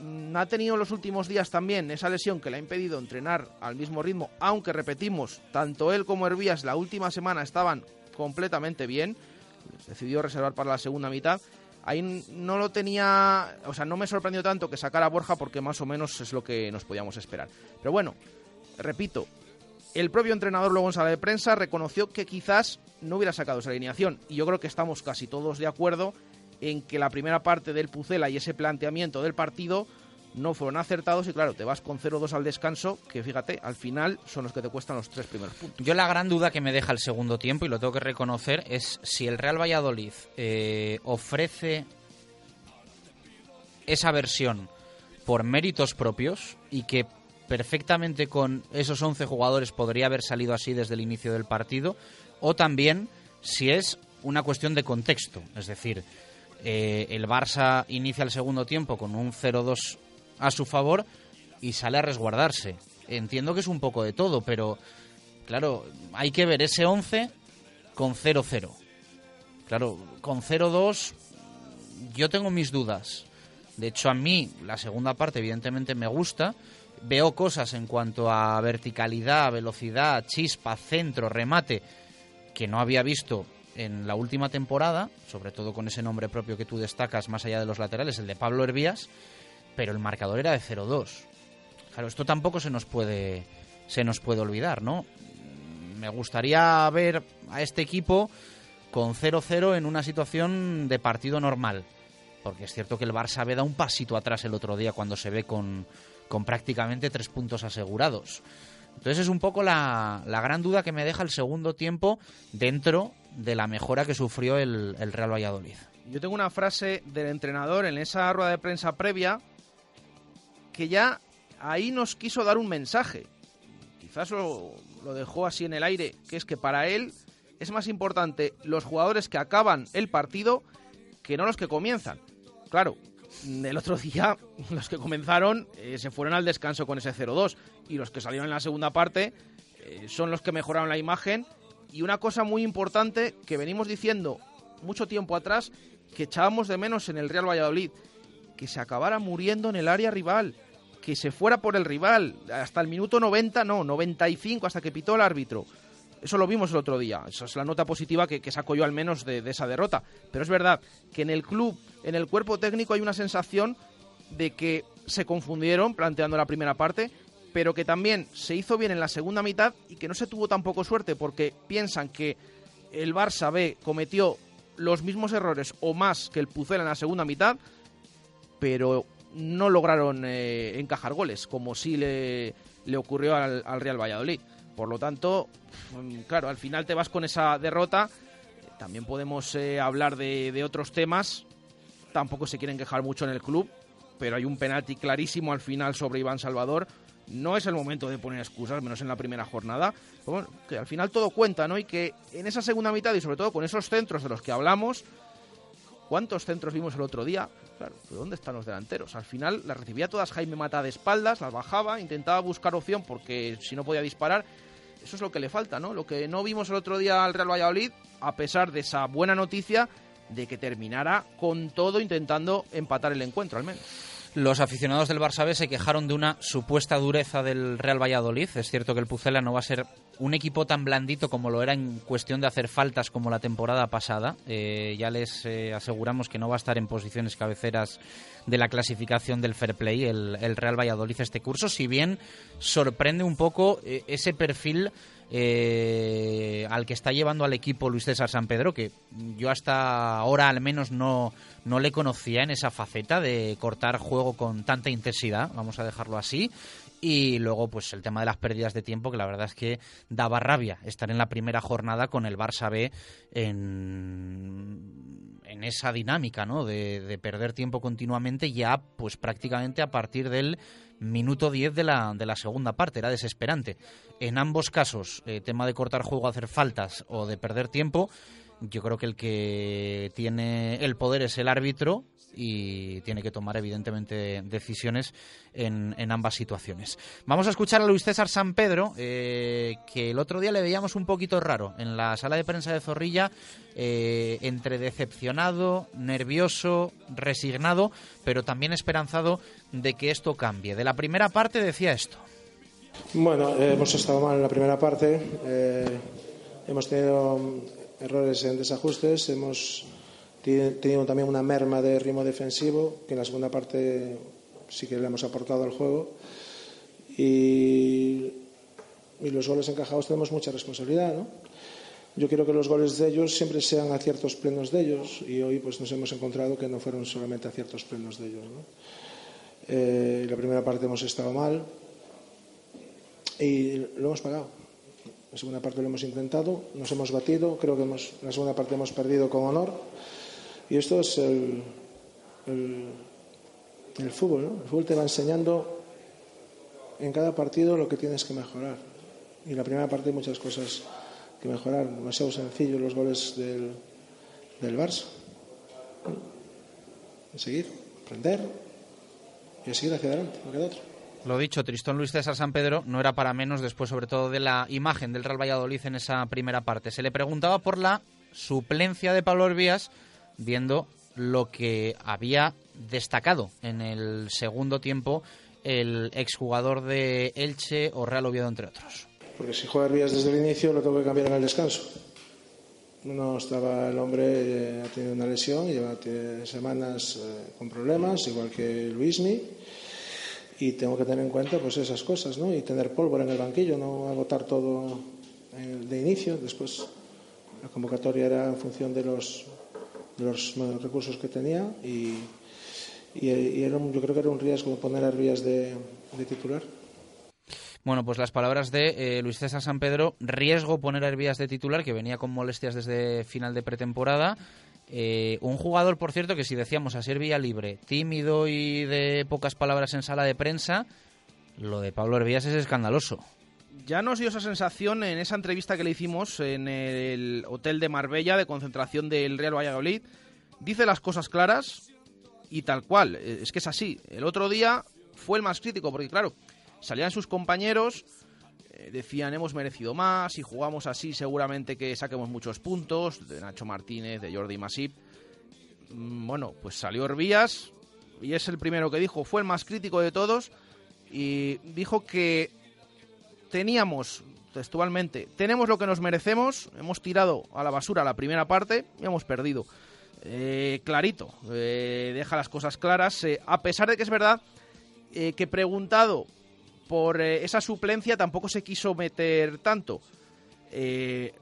Mm, ha tenido los últimos días también esa lesión que le ha impedido entrenar al mismo ritmo, aunque repetimos, tanto él como Hervías la última semana estaban completamente bien. Decidió reservar para la segunda mitad. Ahí no lo tenía, o sea, no me sorprendió tanto que sacara a Borja porque más o menos es lo que nos podíamos esperar. Pero bueno, repito, el propio entrenador luego en sala de prensa reconoció que quizás no hubiera sacado esa alineación y yo creo que estamos casi todos de acuerdo en que la primera parte del Pucela y ese planteamiento del partido no fueron acertados y claro, te vas con 0-2 al descanso, que fíjate, al final son los que te cuestan los tres primeros puntos. Yo la gran duda que me deja el segundo tiempo, y lo tengo que reconocer, es si el Real Valladolid eh, ofrece esa versión por méritos propios y que perfectamente con esos 11 jugadores podría haber salido así desde el inicio del partido, o también si es una cuestión de contexto. Es decir, eh, el Barça inicia el segundo tiempo con un 0-2 a su favor y sale a resguardarse. Entiendo que es un poco de todo, pero claro, hay que ver ese 11 con 0-0. Claro, con 0-2 yo tengo mis dudas. De hecho, a mí la segunda parte evidentemente me gusta. Veo cosas en cuanto a verticalidad, velocidad, chispa, centro, remate, que no había visto en la última temporada, sobre todo con ese nombre propio que tú destacas más allá de los laterales, el de Pablo Hervías, pero el marcador era de 0-2. Claro, esto tampoco se nos puede se nos puede olvidar, ¿no? Me gustaría ver a este equipo con 0-0 en una situación de partido normal, porque es cierto que el Barça ve da un pasito atrás el otro día cuando se ve con, con prácticamente tres puntos asegurados. Entonces es un poco la, la, gran duda que me deja el segundo tiempo dentro de la mejora que sufrió el, el, Real Valladolid. Yo tengo una frase del entrenador en esa rueda de prensa previa que ya ahí nos quiso dar un mensaje. Quizás lo, lo dejó así en el aire, que es que para él es más importante los jugadores que acaban el partido que no los que comienzan. Claro, el otro día los que comenzaron eh, se fueron al descanso con ese 0-2 y los que salieron en la segunda parte eh, son los que mejoraron la imagen. Y una cosa muy importante que venimos diciendo mucho tiempo atrás que echábamos de menos en el Real Valladolid que se acabara muriendo en el área rival que se fuera por el rival hasta el minuto 90 no 95 hasta que pitó el árbitro eso lo vimos el otro día. Esa es la nota positiva que, saco yo al menos de, esa derrota. Pero es verdad que en el club, en el cuerpo técnico, hay una sensación de que se confundieron planteando la primera parte, pero que también se hizo bien en la segunda mitad y que no se tuvo tampoco suerte porque piensan que el Barça B cometió los mismos errores o más que el Pucel en la segunda mitad, pero no lograron eh, encajar goles, como sí le, le ocurrió al Real Valladolid. Por lo tanto, mm, claro, al final te vas con esa derrota. También podemos eh, hablar de, otros temas. Tampoco se quieren quejar mucho en el club, pero hay un penalti clarísimo al final sobre Iván Salvador. No es el momento de poner excusas, menos en la primera jornada. que al final todo cuenta, ¿no? Y que en esa segunda mitad y sobre todo con esos centros de los que hablamos, ¿cuántos centros vimos el otro día? Claro, ¿dónde están los delanteros? Al final las recibía todas Jaime Mata de espaldas, las bajaba, intentaba buscar opción porque si no podía disparar eso es lo que le falta, ¿no? Lo que no vimos el otro día al Real Valladolid, a pesar de esa buena noticia de que terminara con todo intentando empatar el encuentro, al menos. Los aficionados del Barça se quejaron de una supuesta dureza del Real Valladolid. Es cierto que el Pucela no va a ser un equipo tan blandito como lo era en cuestión de hacer faltas como la temporada pasada. Eh, ya les eh, aseguramos que no va a estar en posiciones cabeceras de la clasificación del Fair Play el, Real Valladolid este curso, si bien sorprende un poco eh, ese perfil al que está llevando al equipo Luis César San Pedro, que yo hasta ahora al menos no, no le conocía en esa faceta de cortar juego con tanta intensidad, vamos a dejarlo así. Y luego, pues el tema de las pérdidas de tiempo, que la verdad es que daba rabia estar en la primera jornada con el Barça B en, en esa dinámica, ¿no? De, de perder tiempo continuamente, ya, pues prácticamente a partir del minuto 10 de la, de la segunda parte. Era desesperante. En ambos casos, eh, tema de cortar juego, hacer faltas o de perder tiempo, yo creo que el que tiene el poder es el árbitro y tiene que tomar evidentemente decisiones en, en ambas situaciones. Vamos a escuchar a Luis César San Pedro, eh, que el otro día le veíamos un poquito raro en la sala de prensa de Zorrilla, eh, entre decepcionado, nervioso, resignado, pero también esperanzado de que esto cambie. De la primera parte decía esto. Bueno, eh, hemos estado mal en la primera parte, hemos tenido errores en desajustes, hemos tenido también una merma de ritmo defensivo, que en la segunda parte sí que le hemos aportado al juego. Y, los goles encajados tenemos mucha responsabilidad, ¿no? Yo quiero que los goles de ellos siempre sean aciertos plenos de ellos y hoy pues nos hemos encontrado que no fueron solamente aciertos plenos de ellos. ¿no? Eh, la primera parte hemos estado mal y lo hemos pagado. La segunda parte lo hemos intentado, nos hemos batido, creo que hemos, la segunda parte hemos perdido con honor y esto es el, el, fútbol, ¿no? El fútbol te va enseñando en cada partido lo que tienes que mejorar. Y la primera parte hay muchas cosas que mejorar. Demasiado sencillo los goles del, del Barça. seguir, aprender y seguir hacia adelante, no queda otro. Lo dicho, Tristón Luis César San Pedro no era para menos después sobre todo de la imagen del Real Valladolid en esa primera parte. Se le preguntaba por la suplencia de Pablo Herbías viendo lo que había destacado en el segundo tiempo el exjugador de Elche o Real Oviedo, entre otros. Porque si juega Herbías desde el inicio, lo tengo que cambiar en el descanso. No estaba el hombre, eh, ha tenido una lesión, lleva semanas eh, con problemas, igual que Luismi, y tengo que tener en cuenta pues esas cosas, ¿no? Y tener pólvora en el banquillo, no agotar todo de inicio. Después la convocatoria era en función de los, de los recursos que tenía y, y, era yo creo que era un riesgo poner a Rías de, titular. Bueno, pues las palabras de eh, Luis César San Pedro, riesgo poner a Herbías de titular, que venía con molestias desde final de pretemporada. Eh, un jugador, por cierto, que si decíamos a ser vía libre, tímido y de pocas palabras en sala de prensa, lo de Pablo Herbías es escandaloso. Ya nos dio esa sensación en esa entrevista que le hicimos en el hotel de Marbella de concentración del Real Valladolid. Dice las cosas claras y tal cual. Eh, es que es así. El otro día fue el más crítico porque, claro, salían sus compañeros, decían hemos merecido más, y jugamos así seguramente que saquemos muchos puntos, de Nacho Martínez, de Jordi Masip. Mm, bueno, pues salió Herbías y es el primero que dijo, fue el más crítico de todos y dijo que teníamos, textualmente, tenemos lo que nos merecemos, hemos tirado a la basura la primera parte y hemos perdido. Eh, clarito, eh, deja las cosas claras, a pesar de que es verdad que preguntado por eh, esa suplencia tampoco se quiso meter tanto. Eh,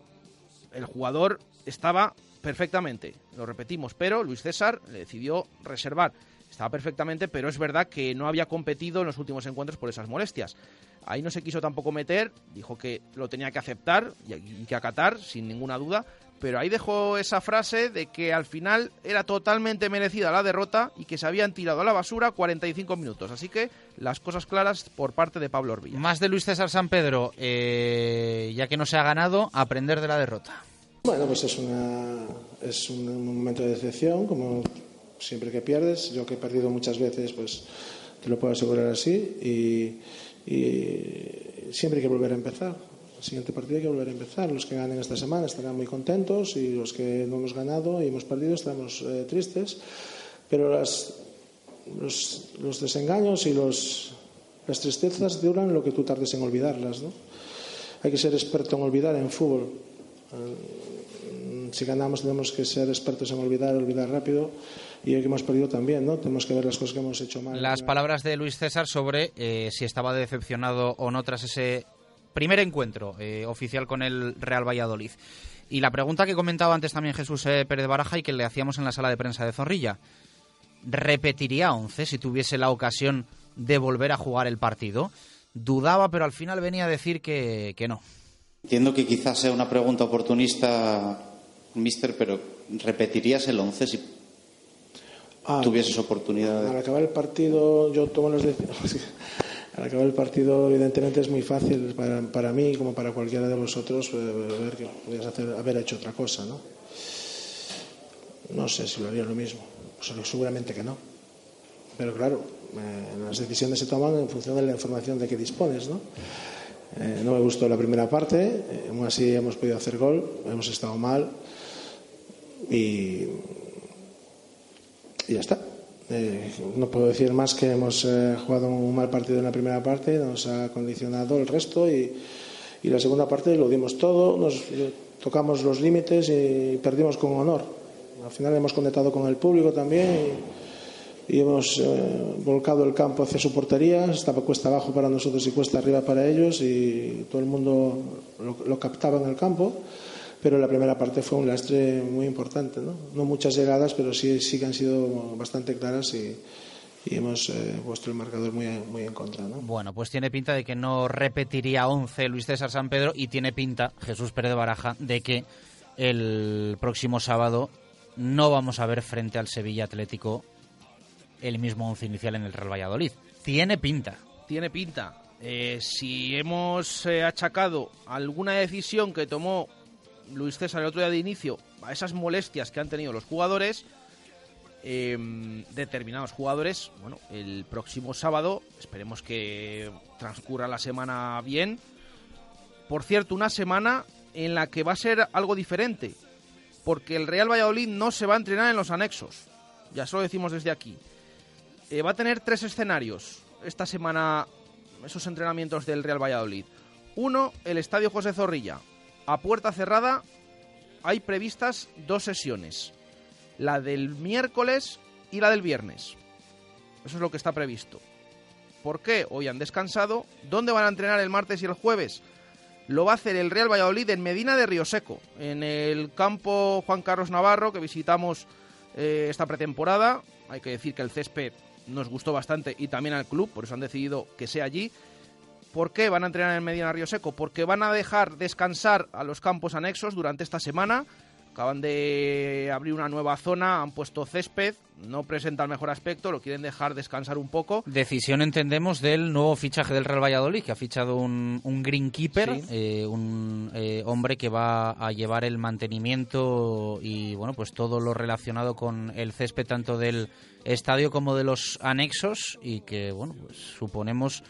el jugador estaba perfectamente, lo repetimos, pero Luis César le decidió reservar. Estaba perfectamente, pero es verdad que no había competido en los últimos encuentros por esas molestias. Ahí no se quiso tampoco meter, dijo que lo tenía que aceptar y que acatar, sin ninguna duda, pero ahí dejó esa frase de que al final era totalmente merecida la derrota y que se habían tirado a la basura 45 minutos. Así que las cosas claras por parte de Pablo Orbilla. Más de Luis César San Pedro, eh, ya que no se ha ganado, aprender de la derrota. Bueno, pues es, una, es un momento de decepción, como siempre que pierdes. Yo que he perdido muchas veces, pues te lo puedo asegurar así. Y, y siempre hay que volver a empezar siguiente partido hay que volver a empezar. Los que ganen esta semana estarán muy contentos y los que no hemos ganado y hemos perdido estaremos eh, tristes. Pero las, los, los, desengaños y los, las tristezas duran lo que tú tardes en olvidarlas. ¿no? Hay que ser experto en olvidar en fútbol. Eh, si ganamos tenemos que ser expertos en olvidar, olvidar rápido y hoy que hemos perdido también, ¿no? Tenemos que ver las cosas que hemos hecho mal. Las palabras de Luis César sobre eh, si estaba decepcionado o no tras ese primer encuentro eh, oficial con el Real Valladolid. Y la pregunta que comentaba antes también Jesús eh, Pérez Baraja y que le hacíamos en la sala de prensa de Zorrilla, ¿repetiría 11 si tuviese la ocasión de volver a jugar el partido? Dudaba, pero al final venía a decir que, no. Entiendo que quizás sea una pregunta oportunista, mister, pero ¿repetirías el 11 si ah, tuvieses oportunidad? Al acabar el partido yo tomo las decisiones al acabar el partido, evidentemente, es muy fácil para, para mí como para cualquiera de vosotros eh, ver que podías haber hecho otra cosa, ¿no? No sé si lo haría lo mismo. Pues seguramente que no. Pero claro, eh, las decisiones se toman en función de la información de que dispones, ¿no? Eh, no me gustó la primera parte, aún así hemos podido hacer gol, hemos estado mal y, y ya está. Eh, no puedo decir más que hemos eh, jugado un mal partido en la primera parte, nos ha condicionado el resto y, la segunda parte lo dimos todo, nos tocamos los límites y perdimos con honor. Al final hemos conectado con el público también y, hemos eh, volcado el campo hacia su portería, estaba cuesta abajo para nosotros y cuesta arriba para ellos y todo el mundo lo, lo captaba en el campo pero la primera parte fue un lastre muy importante. No, no muchas llegadas, pero sí, sí que han sido bastante claras y, hemos eh, puesto el marcador muy, muy en contra. ¿no? Bueno, pues tiene pinta de que no repetiría 11 Luis César San Pedro y tiene pinta Jesús Pérez de Baraja de que el próximo sábado no vamos a ver frente al Sevilla Atlético el mismo once inicial en el Real Valladolid. Tiene pinta. Tiene pinta. eh, si hemos eh, achacado alguna decisión que tomó Luis César el otro día de inicio a esas molestias que han tenido los jugadores, em, determinados jugadores, bueno, el próximo sábado esperemos que transcurra la semana bien. Por cierto, una semana en la que va a ser algo diferente, porque el Real Valladolid no se va a entrenar en los anexos, ya eso lo decimos desde aquí. Eh, va a tener tres escenarios esta semana, esos entrenamientos del Real Valladolid. Uno, el Estadio José Zorrilla. A puerta cerrada hay previstas dos sesiones, la del miércoles y la del viernes. Eso es lo que está previsto. ¿Por qué? Hoy han descansado. ¿Dónde van a entrenar el martes y el jueves? Lo va a hacer el Real Valladolid en Medina de Río Seco, en el campo Juan Carlos Navarro que visitamos eh, esta pretemporada. Hay que decir que el césped nos gustó bastante y también al club, por eso han decidido que sea allí. ¿Por qué van a entrenar en Medina Río Seco? Porque van a dejar descansar a los campos anexos durante esta semana. Acaban de abrir una nueva zona, han puesto césped, no presenta el mejor aspecto, lo quieren dejar descansar un poco. Decisión, entendemos, del nuevo fichaje del Real Valladolid, que ha fichado un, un greenkeeper, eh, un eh, hombre que va a llevar el mantenimiento y bueno, pues todo lo relacionado con el césped tanto del estadio como de los anexos y que bueno, pues suponemos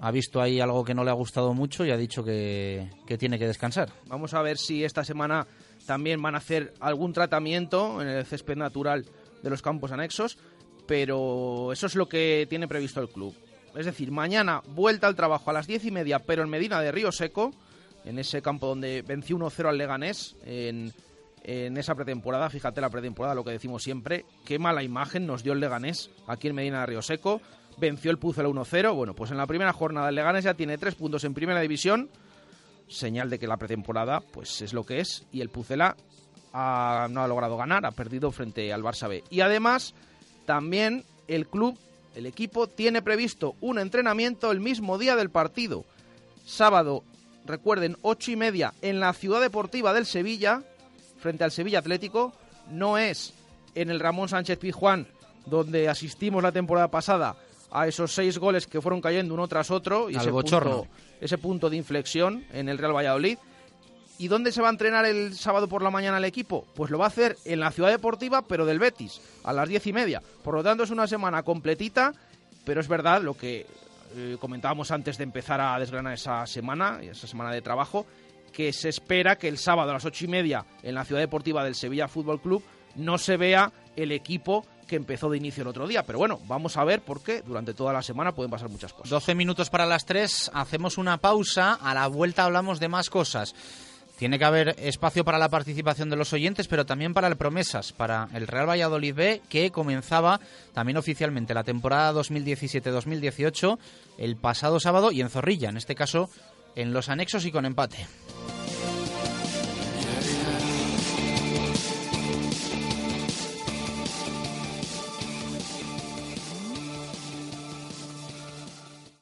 ha visto ahí algo que no le ha gustado mucho y ha dicho que, que tiene que descansar. Vamos a ver si esta semana también van a hacer algún tratamiento en el césped natural de los campos anexos, pero eso es lo que tiene previsto el club. Es decir, mañana vuelta al trabajo a las diez y media, pero en Medina de Río Seco, en ese campo donde venció 1-0 al Leganés en, en esa pretemporada. Fíjate la pretemporada, lo que decimos siempre. Qué mala imagen nos dio el Leganés aquí en Medina de Río Seco. Venció el Pucela 1-0. Bueno, pues en la primera jornada el Leganés ya tiene tres puntos en primera división. Señal de que la pretemporada pues es lo que es. Y el Pucela no ha logrado ganar, ha perdido frente al Barça B. Y además, también el club, el equipo, tiene previsto un entrenamiento el mismo día del partido. Sábado, recuerden, ocho y media en la Ciudad Deportiva del Sevilla, frente al Sevilla Atlético. No es en el Ramón Sánchez Pizjuán, donde asistimos la temporada pasada a esos seis goles que fueron cayendo uno tras otro y ese punto, ese punto de inflexión en el Real Valladolid. ¿Y dónde se va a entrenar el sábado por la mañana el equipo? Pues lo va a hacer en la ciudad deportiva, pero del Betis, a las diez y media. Por lo tanto, es una semana completita, pero es verdad lo que eh, comentábamos antes de empezar a desgranar esa semana, esa semana de trabajo, que se espera que el sábado a las ocho y media en la ciudad deportiva del Sevilla Fútbol Club no se vea el equipo que empezó de inicio el otro día. Pero bueno, vamos a ver porque durante toda la semana pueden pasar muchas cosas. 12 minutos para las 3, hacemos una pausa, a la vuelta hablamos de más cosas. Tiene que haber espacio para la participación de los oyentes, pero también para las promesas, para el Real Valladolid B, que comenzaba también oficialmente la temporada 2017-2018 el pasado sábado y en Zorrilla, en este caso en los anexos y con empate.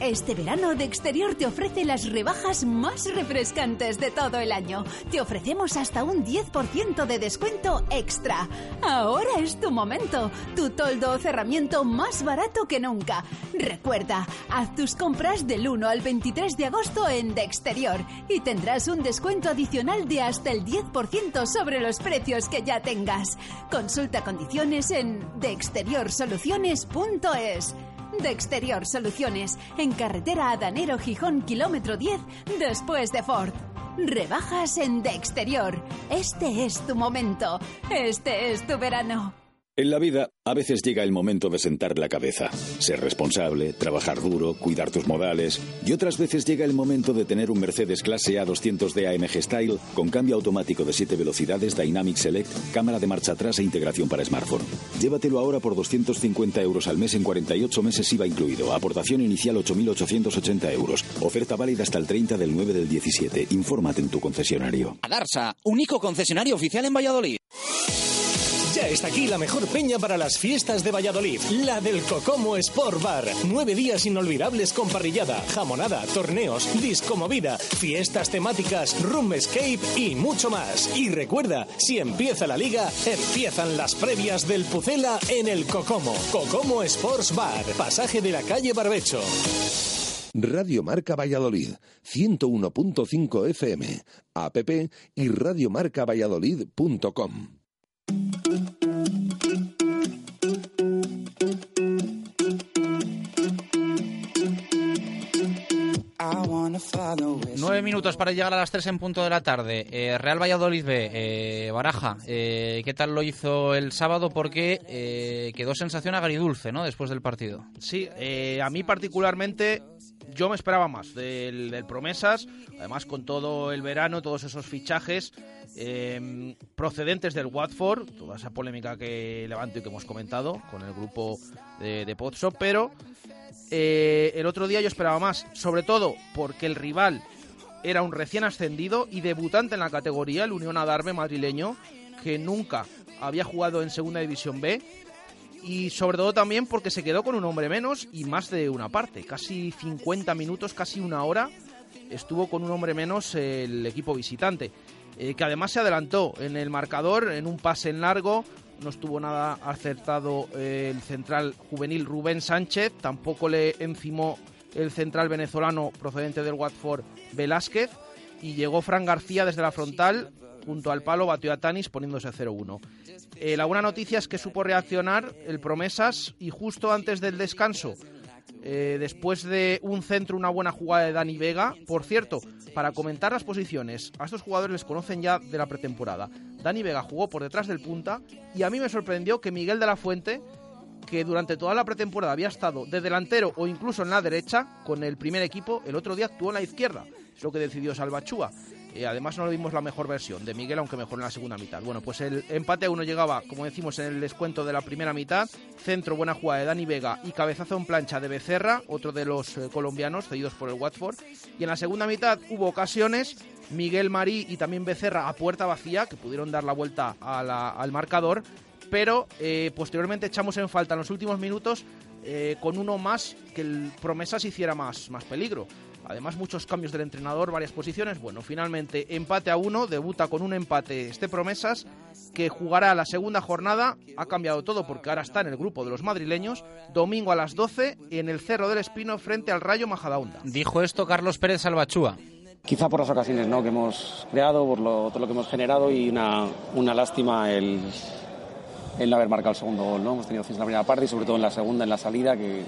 Este verano de exterior te ofrece las rebajas más refrescantes de todo el año. Te ofrecemos hasta un 10% de descuento extra. Ahora es tu momento. Tu toldo o cerramiento más barato que nunca. Recuerda, haz tus compras del 1 al 23 de agosto en De Exterior y tendrás un descuento adicional de hasta el 10% sobre los precios que ya tengas. Consulta condiciones en deexteriorsoluciones.es de Exterior Soluciones, en carretera Adanero Gijón, kilómetro 10, después de Ford. Rebajas en De Exterior. Este es tu momento. Este es tu verano. En la vida, a veces llega el momento de sentar la cabeza, ser responsable, trabajar duro, cuidar tus modales, y otras veces llega el momento de tener un Mercedes clase A200D AMG Style con cambio automático de 7 velocidades, Dynamic Select, cámara de marcha atrás e integración para smartphone. Llévatelo ahora por 250 euros al mes en 48 meses IVA incluido. Aportación inicial 8.880 euros. Oferta válida hasta el 30 del 9 del 17. Infórmate en tu concesionario. Adarsa, único concesionario oficial en Valladolid Ya está aquí la mejor peña para las fiestas de Valladolid, la del Cocomo Sport Bar. Nueve días inolvidables con parrillada, jamonada, torneos, disco movida, fiestas temáticas, room escape y mucho más. Y recuerda, si empieza la liga, empiezan las previas del Pucela en el Cocomo. Cocomo Sports Bar, pasaje de la calle Barbecho. Radio Marca Valladolid, 101.5 FM, app y radiomarcavalladolid.com. Nueve minutos para llegar a las tres en punto de la tarde. Eh, Real Valladolid B, eh, Baraja, eh, ¿qué tal lo hizo el sábado? Porque quedó sensación agridulce, ¿no? Después del partido. Sí, a mí particularmente yo me esperaba más del, del, Promesas, además con todo el verano, todos esos fichajes procedentes del Watford, toda esa polémica que levanto y que hemos comentado con el grupo de, de pero eh, el otro día yo esperaba más, sobre todo porque el rival era un recién ascendido y debutante en la categoría, el Unión Adarve madrileño, que nunca había jugado en Segunda División B y sobre todo también porque se quedó con un hombre menos y más de una parte, casi 50 minutos, casi una hora estuvo con un hombre menos el equipo visitante, eh, que además se adelantó en el marcador en un pase en largo, no estuvo nada acertado eh, el central juvenil Rubén Sánchez, tampoco le encimó el central venezolano procedente del Watford Velázquez. Y llegó Fran García desde la frontal junto al palo batió a Tanis poniéndose 0-1. Eh, la buena noticia es que supo reaccionar el Promesas y justo antes del descanso eh, después de un centro, una buena jugada de Dani Vega. Por cierto, para comentar las posiciones, a estos jugadores les conocen ya de la pretemporada. Dani Vega jugó por detrás del punta y a mí me sorprendió que Miguel de la Fuente, que durante toda la pretemporada había estado de delantero o incluso en la derecha con el primer equipo, el otro día actuó en la izquierda. Es lo que decidió Salvachúa. Eh, además no lo vimos la mejor versión de Miguel, aunque mejor en la segunda mitad. Bueno, pues el empate a uno llegaba, como decimos, en el descuento de la primera mitad. Centro, buena jugada de Dani Vega y cabezazo en plancha de Becerra, otro de los eh, colombianos cedidos por el Watford. Y en la segunda mitad hubo ocasiones, Miguel Marí y también Becerra a puerta vacía, que pudieron dar la vuelta al marcador. Pero eh, posteriormente echamos en falta en los últimos minutos con uno más que el Promesas hiciera más, más peligro. Además, muchos cambios del entrenador, varias posiciones. Bueno, finalmente empate a uno, debuta con un empate este Promesas, que jugará la segunda jornada. Ha cambiado todo porque ahora está en el grupo de los madrileños. Domingo a las 12 en el Cerro del Espino frente al Rayo Majadahonda. Dijo esto Carlos Pérez Salvachúa. Quizá por las ocasiones ¿no? que hemos creado, por lo, todo lo que hemos generado y una, una lástima el, el no haber marcado el segundo gol. ¿no? Hemos tenido en la primera parte y sobre todo en la segunda, en la salida, que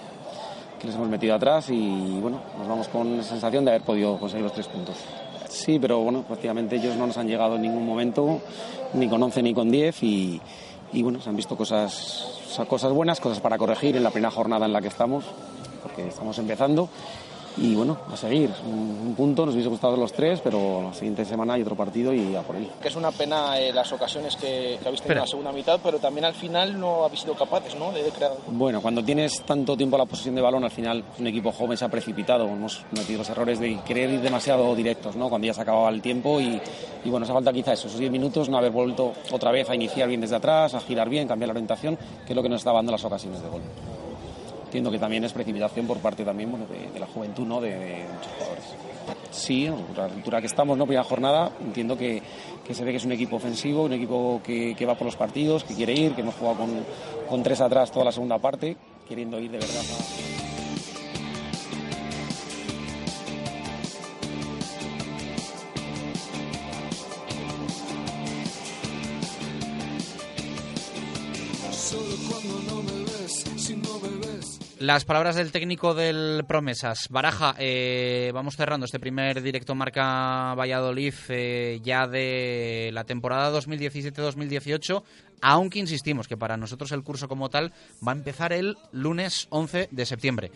que les hemos metido atrás y bueno, nos vamos con la sensación de haber podido conseguir los tres puntos. Sí, pero bueno, prácticamente ellos no nos han llegado en ningún momento, ni con 11 ni con 10 y, y bueno, se han visto cosas, cosas buenas, cosas para corregir en la primera jornada en la que estamos, porque estamos empezando y bueno, a seguir. Un, punto, nos hubiese gustado los tres, pero la siguiente semana hay otro partido y a por él. Que es una pena eh, las ocasiones que, que habéis tenido en la segunda mitad, pero también al final no habéis sido capaces ¿no? de crear. Bueno, cuando tienes tanto tiempo a la posesión de balón, al final un equipo joven se ha precipitado. Hemos metido los errores de querer ir demasiado directos, ¿no? cuando ya se acababa el tiempo y, y bueno, se falta quizá eso, esos 10 minutos, no haber vuelto otra vez a iniciar bien desde atrás, a girar bien, cambiar la orientación, que es lo que nos está dando las ocasiones de gol entiendo que también es precipitación por parte también de, la juventud ¿no? de, muchos jugadores. Sí, la altura que estamos, ¿no? primera jornada, entiendo que, que, se ve que es un equipo ofensivo, un equipo que, va por los partidos, que quiere ir, que hemos jugado con, con tres atrás toda la segunda parte, queriendo ir de verdad. Las palabras del técnico del Promesas. Baraja, eh, vamos cerrando este primer directo marca Valladolid eh, ya de la temporada 2017-2018, aunque insistimos que para nosotros el curso como tal va a empezar el lunes 11 de septiembre.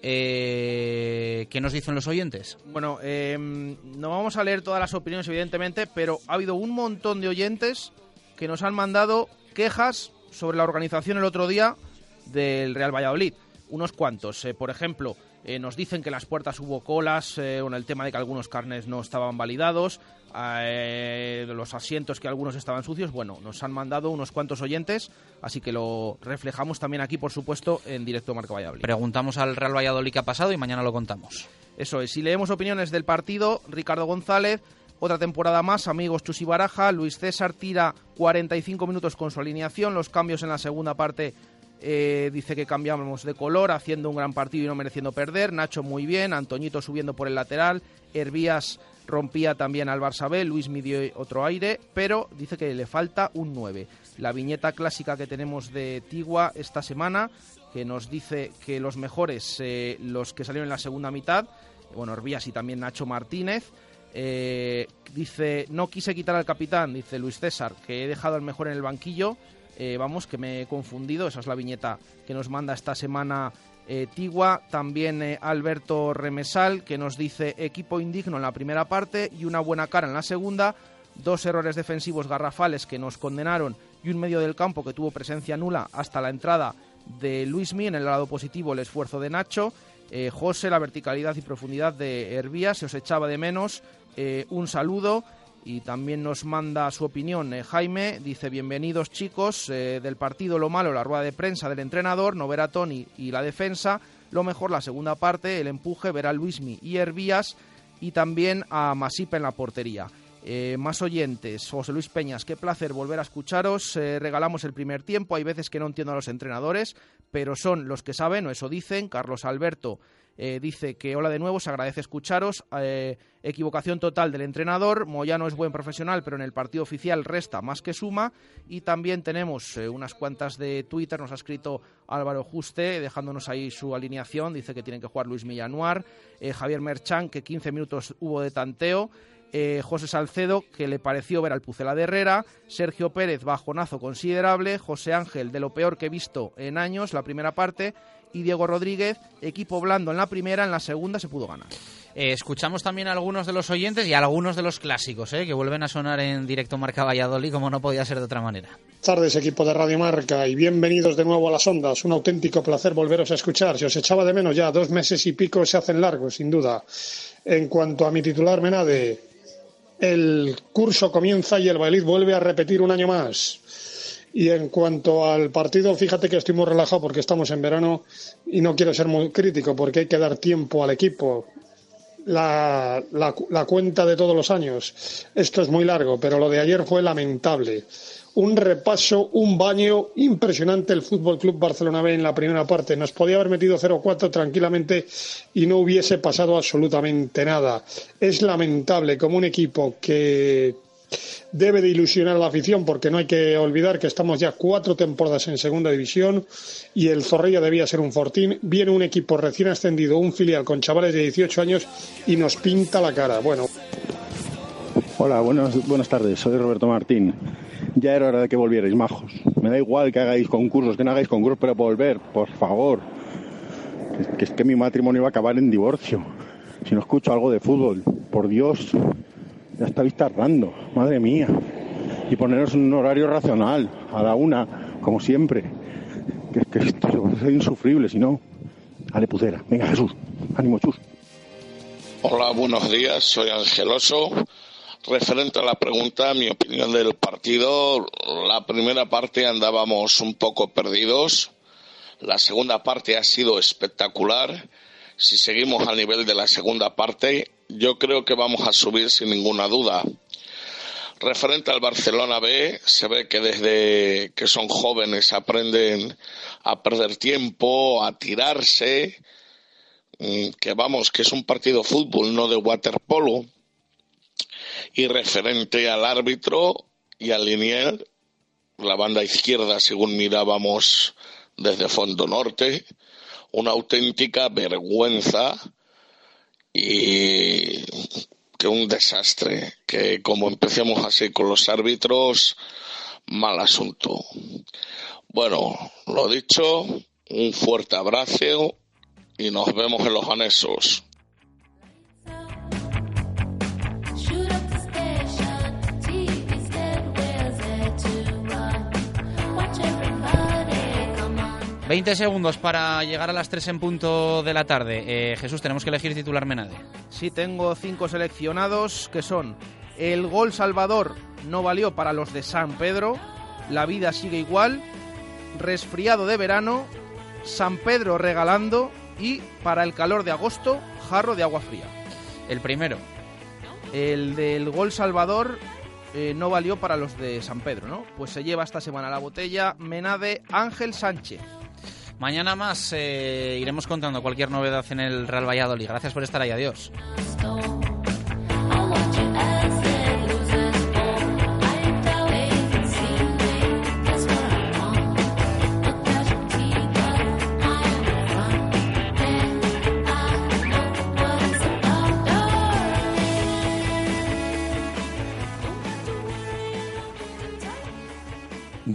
Eh, ¿Qué nos dicen los oyentes? Bueno, em, no vamos a leer todas las opiniones, evidentemente, pero ha habido un montón de oyentes que nos han mandado quejas sobre la organización el otro día del Real Valladolid unos cuantos. Eh, por ejemplo, Eh, nos dicen que en las puertas hubo colas, eh, con el tema de que algunos carnes no estaban validados, eh, los asientos que algunos estaban sucios. Bueno, nos han mandado unos cuantos oyentes, así que lo reflejamos también aquí, por supuesto, en directo Marca Valladolid. Preguntamos al Real Valladolid qué ha pasado y mañana lo contamos. Eso es, si leemos opiniones del partido, Ricardo González, otra temporada más, amigos Chus y Baraja, Luis César tira 45 minutos con su alineación, los cambios en la segunda parte eh, dice que cambiamos de color, haciendo un gran partido y no mereciendo perder. Nacho muy bien, Antoñito subiendo por el lateral, Hervías rompía también al Barça Luis midió otro aire, pero dice que le falta un 9. La viñeta clásica que tenemos de Tigua esta semana, que nos dice que los mejores, eh, los que salieron en la segunda mitad, bueno, Hervías y también Nacho Martínez, eh, dice, no quise quitar al capitán, dice Luis César, que he dejado al mejor en el banquillo eh, vamos, que me he confundido. Esa es la viñeta que nos manda esta semana eh, Tigua. También eh, Alberto Remesal, que nos dice equipo indigno en la primera parte y una buena cara en la segunda. Dos errores defensivos garrafales que nos condenaron y un medio del campo que tuvo presencia nula hasta la entrada de Luismi. En el lado positivo, el esfuerzo de Nacho. José, la verticalidad y profundidad de Hervía, se os echaba de menos. un saludo y también nos manda su opinión eh, Jaime, dice bienvenidos chicos eh, del partido lo malo, la rueda de prensa del entrenador, no ver a Tony y la defensa, lo mejor la segunda parte, el empuje, ver a Luismi y Hervías y también a Masipa en la portería. Eh, más oyentes, José Luis Peñas, qué placer volver a escucharos. regalamos el primer tiempo. Hay veces que no entiendo a los entrenadores, pero son los que saben, o eso dicen. Carlos Alberto eh, dice que hola de nuevo, se agradece escucharos. Eh, equivocación total del entrenador. Moyano es buen profesional, pero en el partido oficial resta más que suma. Y también tenemos eh, unas cuantas de Twitter. Nos ha escrito Álvaro Juste, dejándonos ahí su alineación. Dice que tienen que jugar Luis Millanuar. Javier Merchan, que 15 minutos hubo de tanteo. José Salcedo, que le pareció ver al Pucela de Herrera, Sergio Pérez, bajonazo considerable, José Ángel, de lo peor que he visto en años, la primera parte, y Diego Rodríguez, equipo blando en la primera, en la segunda se pudo ganar. Eh, escuchamos también a algunos de los oyentes y a algunos de los clásicos, eh, que vuelven a sonar en directo Marca Valladolid, como no podía ser de otra manera. Buenas tardes, equipo de Radio Marca, y bienvenidos de nuevo a las ondas. Un auténtico placer volveros a escuchar. Si os echaba de menos ya, dos meses y pico se hacen largos, sin duda. En cuanto a mi titular Menade, el curso comienza y el Valladolid vuelve a repetir un año más. Y en cuanto al partido, fíjate que estoy muy relajado porque estamos en verano y no quiero ser muy crítico porque hay que dar tiempo al equipo. La, la, cuenta de todos los años. Esto es muy largo, pero lo de ayer fue lamentable. Un repaso, un baño impresionante el Fútbol Club Barcelona B en la primera parte. Nos podía haber metido 0-4 tranquilamente y no hubiese pasado absolutamente nada. Es lamentable como un equipo que debe de ilusionar a la afición porque no hay que olvidar que estamos ya cuatro temporadas en segunda división y el Zorrilla debía ser un fortín. Viene un equipo recién ascendido, un filial con chavales de 18 años y nos pinta la cara. Bueno. Hola, buenas, tardes. Soy Roberto Martín. Ya era hora de que volvierais, majos. Me da igual que hagáis concursos, que no hagáis concursos, pero volver, por favor. Que es que mi matrimonio va a acabar en divorcio. Si no escucho algo de fútbol, por Dios, ya estáis tardando, madre mía. Y poneros un horario racional, a la una, como siempre. Que, que esto es insufrible, si no. Ale pucera. Venga, Jesús. Ánimo, Chus. Hola, buenos días. Soy Angeloso. Referente a la pregunta, mi opinión del partido, la primera parte andábamos un poco perdidos. La segunda parte ha sido espectacular. Si seguimos al nivel de la segunda parte, yo creo que vamos a subir sin ninguna duda. Referente al Barcelona B, se ve que desde que son jóvenes aprenden a perder tiempo, a tirarse, mm, que vamos, que es un partido fútbol, no de waterpolo. Y referente al árbitro y al linier, la banda izquierda, según mirábamos desde Fondo Norte, una auténtica vergüenza y que un desastre, que como empecemos así con los árbitros, mal asunto. Bueno, lo dicho, un fuerte abrazo y nos vemos en los anexos. 20 segundos para llegar a las 3 en punto de la tarde. Eh, Jesús, tenemos que elegir titular Menade. Sí, tengo cinco seleccionados que son el gol Salvador no valió para los de San Pedro, la vida sigue igual, resfriado de verano, San Pedro regalando y para el calor de agosto, jarro de agua fría. El primero. El del gol Salvador eh, no valió para los de San Pedro, ¿no? Pues se lleva esta semana la botella Menade Ángel Sánchez. Mañana más eh, iremos contando cualquier novedad en el Real Valladolid. Gracias por estar ahí. Adiós.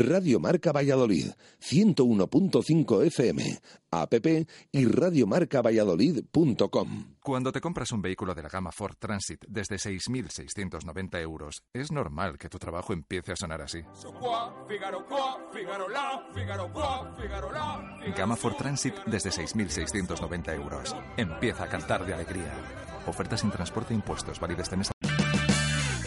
Radio Marca Valladolid, 101.5 FM, app y radiomarcavalladolid.com. Cuando te compras un vehículo de la gama Ford Transit desde 6.690 euros, es normal que tu trabajo empiece a sonar así. Gama Ford Transit desde 6.690 euros. Empieza a cantar de alegría. Ofertas sin transporte e impuestos, válidas este mes.